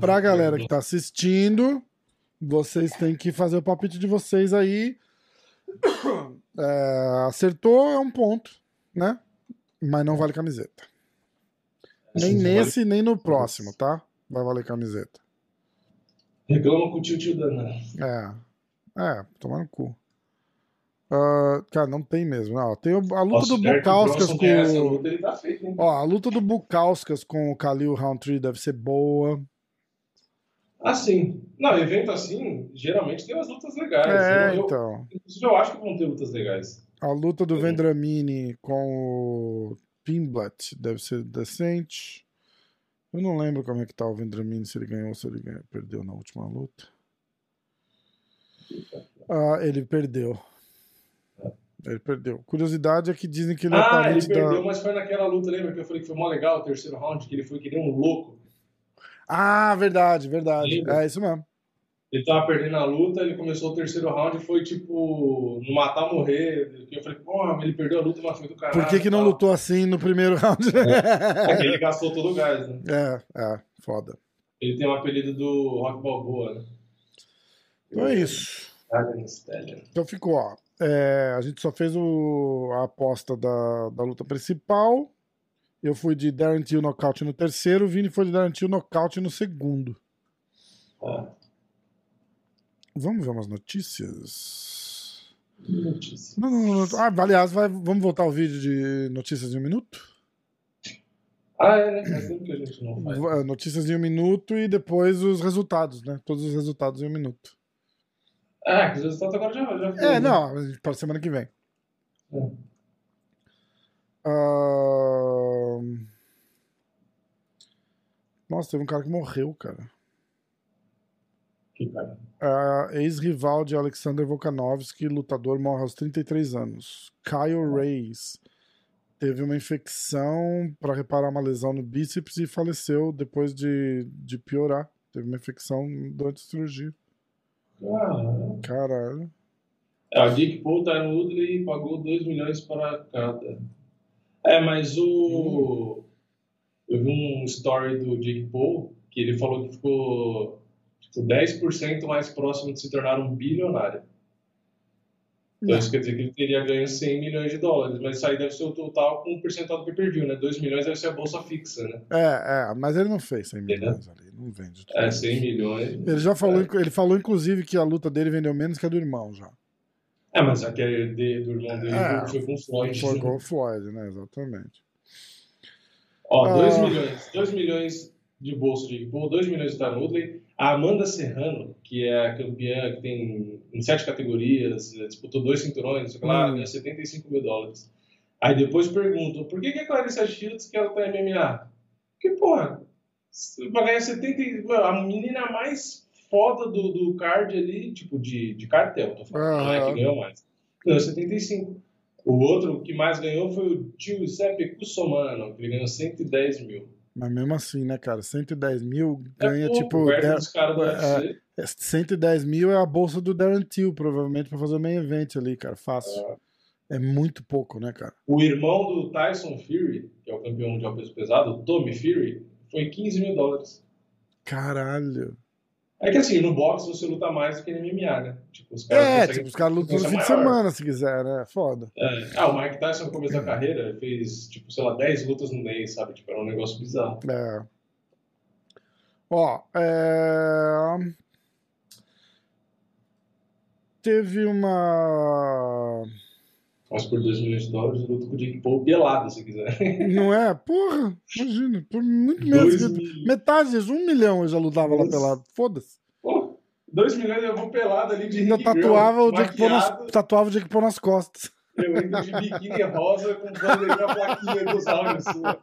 Pra galera que tá assistindo, vocês têm que fazer o palpite de vocês aí. É, acertou é um ponto, né? Mas não vale camiseta. Nem nesse, vale... nem no próximo, tá? Vai valer camiseta. Reclama com o tio tio danado. É. É, tomar no cu. Uh, cara, não tem mesmo. Não, tem a luta Nossa, do Bukauskas com. Luta, tá feito, Ó, a luta do Bukauskas com o Khalil Roundtree deve ser boa. Ah, sim. Não, evento assim, geralmente tem umas lutas legais. É, eu, então. Inclusive, eu acho que vão ter lutas legais. A luta do Vendramini com o Pimblat deve ser decente. Eu não lembro como é que tá o Vendramini, se ele ganhou ou se ele ganhou, perdeu na última luta. Ah, ele perdeu. Ele perdeu. Curiosidade é que dizem que ele é ah, é ele perdeu, da... mas foi naquela luta, lembra que eu falei que foi mó legal o terceiro round, que ele foi que nem um louco. Ah, verdade, verdade. Lembra? É isso mesmo. ele tava perdendo a luta, ele começou o terceiro round e foi tipo, no matar morrer. Eu falei, pô, ele perdeu a luta, mas foi do caralho. Por que, que não lutou assim no primeiro round? É, é ele gastou todo o gás, né? É, é, foda. Ele tem o um apelido do Rock Balboa, né? Então é isso. Então ficou, ó. É, a gente só fez o, a aposta da, da luta principal. Eu fui de Darren Till nocaute no terceiro, o Vini foi de Darren Till nocaute no segundo. Ah. Vamos ver umas notícias? Notícias. Não, não, não. Ah, aliás, vai, vamos voltar ao vídeo de notícias de um minuto? Ah, é, né? Que a gente não faz. É, notícias em um minuto e depois os resultados, né? Todos os resultados em um minuto. Ah, que os resultados agora já, já foi, É, né? não, para semana que vem. É. Uh... Nossa, teve um cara que morreu, cara. Que cara? Uh, Ex-rival de Alexander Volkanovski, lutador, morre aos 33 anos. Kyle Reis teve uma infecção para reparar uma lesão no bíceps e faleceu depois de, de piorar. Teve uma infecção durante a cirurgia. Caralho. Caralho. É, o Dick Paul, Tyron Woodley pagou 2 milhões para cada. É, mas o. Hum. Eu vi um story do Dick Paul que ele falou que ficou tipo, 10% mais próximo de se tornar um bilionário. Então isso quer dizer que ele teria ganho 100 milhões de dólares, mas isso aí deve ser o total com um percentual do pay-per-view, né? 2 milhões deve ser a bolsa fixa, né? É, é, mas ele não fez 100 milhões ali, não vende. Tudo é, 100 milhões. Ele já falou, é. ele falou inclusive que a luta dele vendeu menos que a do irmão já. É, mas a que é de, do irmão dele é, foi com o Floyd. Foi com o Floyd, né? Exatamente. Ó, 2 ah. milhões, 2 milhões de bolsa de Paul, 2 milhões de Woodley, a Amanda Serrano, que é a campeã que tem em sete categorias, disputou dois cinturões, sei lá, hum. ganhou 75 mil dólares. Aí depois perguntam, por que, que a Clarissa Shields quer lutar MMA? Porque, porra, vai ganhar 70... A menina mais foda do, do card ali, tipo, de, de cartel, tô falando, uhum. não é que ganhou mais. Ganhou 75. O outro que mais ganhou foi o Giuseppe Cussomano, que ele ganhou 110 mil. Mas mesmo assim, né, cara? 110 mil ganha é pouco, tipo. Der, é, 110 mil é a bolsa do Darren Till, provavelmente, pra fazer o main event ali, cara. Fácil. É. é. muito pouco, né, cara? O irmão do Tyson Fury, que é o campeão mundial peso pesado, o Tommy Fury, foi 15 mil dólares. Caralho. É que assim, no boxe você luta mais do que no MMA, né? Tipo, os caras é, tipo, os caras lutam no fim de semana, se quiser, né? Foda. É. Ah, o Mike Tyson no começo da carreira fez, tipo, sei lá, 10 lutas no mês, sabe? Tipo, era um negócio bizarro. É. Ó, é... Teve uma mas por 2 milhões de dólares, eu luto com o Jake Paul pelado, se quiser. Não é? Porra, imagina. Por muito menos. Mil... Metade, um milhão eu já lutava Nossa. lá pelado. Foda-se. 2 milhões eu vou pelado ali de Ainda tatuava, o Jake Paul nas, tatuava o Jake Paul nas costas. Eu entro de biquíni rosa com bandeirinha plaquinha dos áudios sua.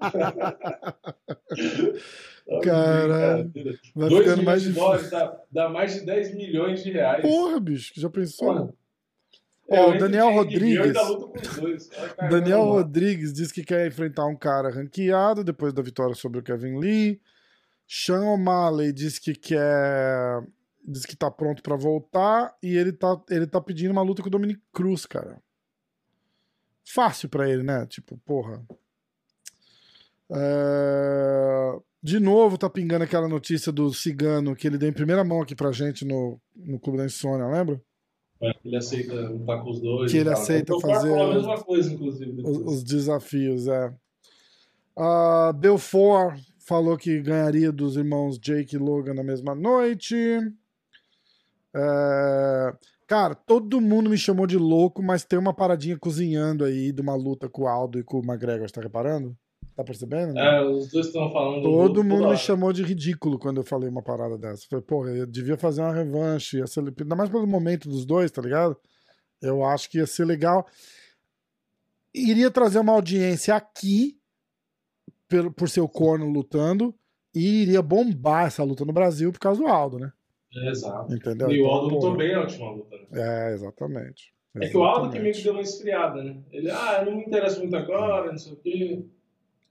Caralho. Vai 2 milhões mais de dólares dá, dá mais de 10 milhões de reais. Porra, bicho, já pensou? Porra. Ó, o Daniel Rodrigues. Daniel Rodrigues diz que quer enfrentar um cara ranqueado depois da vitória sobre o Kevin Lee. Sean O'Malley diz que quer. Diz que tá pronto para voltar. E ele tá, ele tá pedindo uma luta com o Dominic Cruz, cara. Fácil para ele, né? Tipo, porra. É... De novo, tá pingando aquela notícia do cigano que ele deu em primeira mão aqui pra gente no, no Clube da Insônia, lembra? É, ele aceita lutar com os dois. Que ele aceita então, fazer a mesma coisa, inclusive, os, os, desafios, é. Uh, Belfort falou que ganharia dos irmãos Jake e Logan na mesma noite. É... Cara, todo mundo me chamou de louco, mas tem uma paradinha cozinhando aí de uma luta com o Aldo e com o McGregor, tá reparando? Tá percebendo? Né? É, os dois estão falando. Todo mundo me chamou de ridículo quando eu falei uma parada dessa. Falei, porra, eu devia fazer uma revanche. Ia ser... Ainda mais pelo momento dos dois, tá ligado? Eu acho que ia ser legal. Iria trazer uma audiência aqui, por, por ser o corno lutando, e iria bombar essa luta no Brasil por causa do Aldo, né? exato. Entendeu? E o Aldo então, lutou bem na última luta, né? É, exatamente. É que o Aldo que meio que deu uma esfriada, né? Ele, ah, não me interessa muito agora, não sei o quê.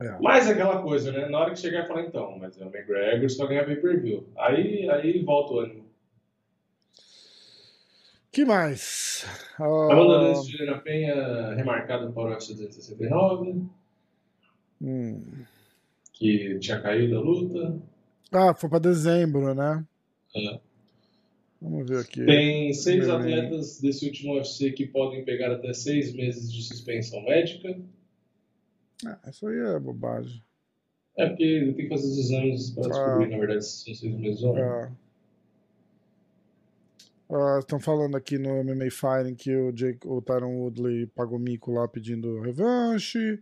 É. Mas é aquela coisa, né? Na hora que chegar e falar, então, mas é o McGregor só ganha pay-per-view. Aí, aí volta o ânimo. que mais? Uh... Amanda Nunes de Penha, remarcado para o UFC 269. Hum. Que tinha caído da luta. Ah, foi para dezembro, né? É. Vamos ver aqui. Tem seis atletas desse último UFC que podem pegar até seis meses de suspensão médica. Ah, isso aí é bobagem. É porque tem que fazer os exames para descobrir, ah. na verdade, se são seis meses ou não. Ah. Uh, estão falando aqui no MMA Fighting que o, Jake, o Tyron Woodley pagou mico lá pedindo revanche.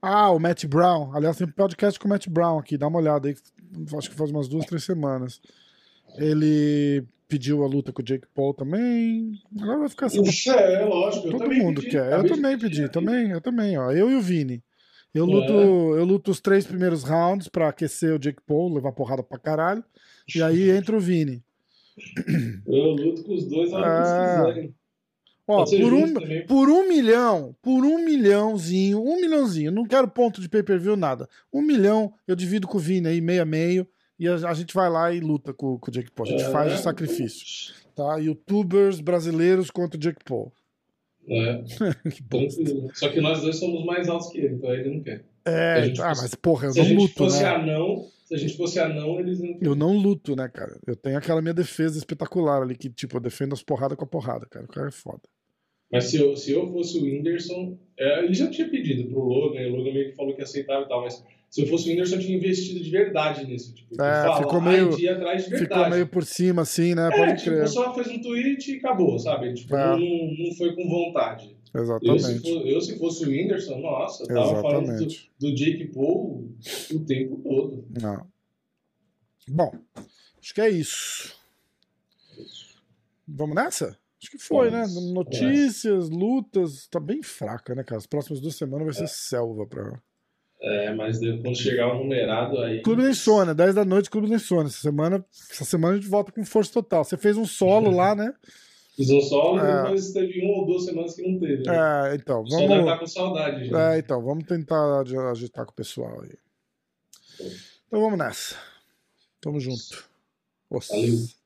Ah, o Matt Brown. Aliás, tem um podcast com o Matt Brown aqui, dá uma olhada aí. Acho que faz umas duas, três semanas. Ele pediu a luta com o Jake Paul também. Agora vai ficar assim. É, lógico. Todo mundo pedi, quer. Eu também pedi, também, eu também, ó. Eu e o Vini. Eu luto, é. eu luto os três primeiros rounds pra aquecer o Jake Paul, levar porrada pra caralho. E aí entra o Vini. Eu luto com os dois a ah. Ó, por um, por um milhão, por um milhãozinho, um milhãozinho, não quero ponto de pay-per-view, nada. Um milhão eu divido com o Vini aí, meio a meio, e a, a gente vai lá e luta com, com o Jake Paul. A gente é. faz o sacrifício. Tá? Youtubers brasileiros contra o Jake Paul. É. que Só que nós dois somos mais altos que ele, então ele não quer. É, ah, fosse... mas porra, eu não luto, né? Se a gente fosse anão, se a gente fosse anão, eles não. Eu não luto, né, cara? Eu tenho aquela minha defesa espetacular ali, que, tipo, eu defendo as porradas com a porrada, cara. O cara é foda. Mas se eu, se eu fosse o Whindersson, é, ele já tinha pedido pro Logan, e o Logan meio que falou que aceitava e tal, mas se eu fosse o Whindersson, eu tinha investido de verdade nisso. Tipo, é, fala, ficou meio, ficou meio por cima, assim, né? É, Pode tipo, crer. só fez um tweet e acabou, sabe? Tipo, é. não, não foi com vontade. Exatamente. Eu se, for, eu, se fosse o Whindersson, nossa, eu tava Exatamente. falando do, do Jake Paul o tempo todo. Não. Bom, acho que é isso. Vamos nessa? Acho que foi, né? Vamos. né? Notícias, lutas, tá bem fraca, né, cara? As próximas duas semanas vai ser é. selva pra. É, mas quando chegar o numerado aí. Clube da Insônia, 10 da noite, Clube da Insônia. Essa semana, essa semana a gente volta com força total. Você fez um solo lá, né? Fiz um solo, é. depois teve uma ou duas semanas que não teve. Né? É, então. Vamos... Só estar com saudade, gente. É, então, vamos tentar agitar com o pessoal aí. Então vamos nessa. Tamo junto. Valeu.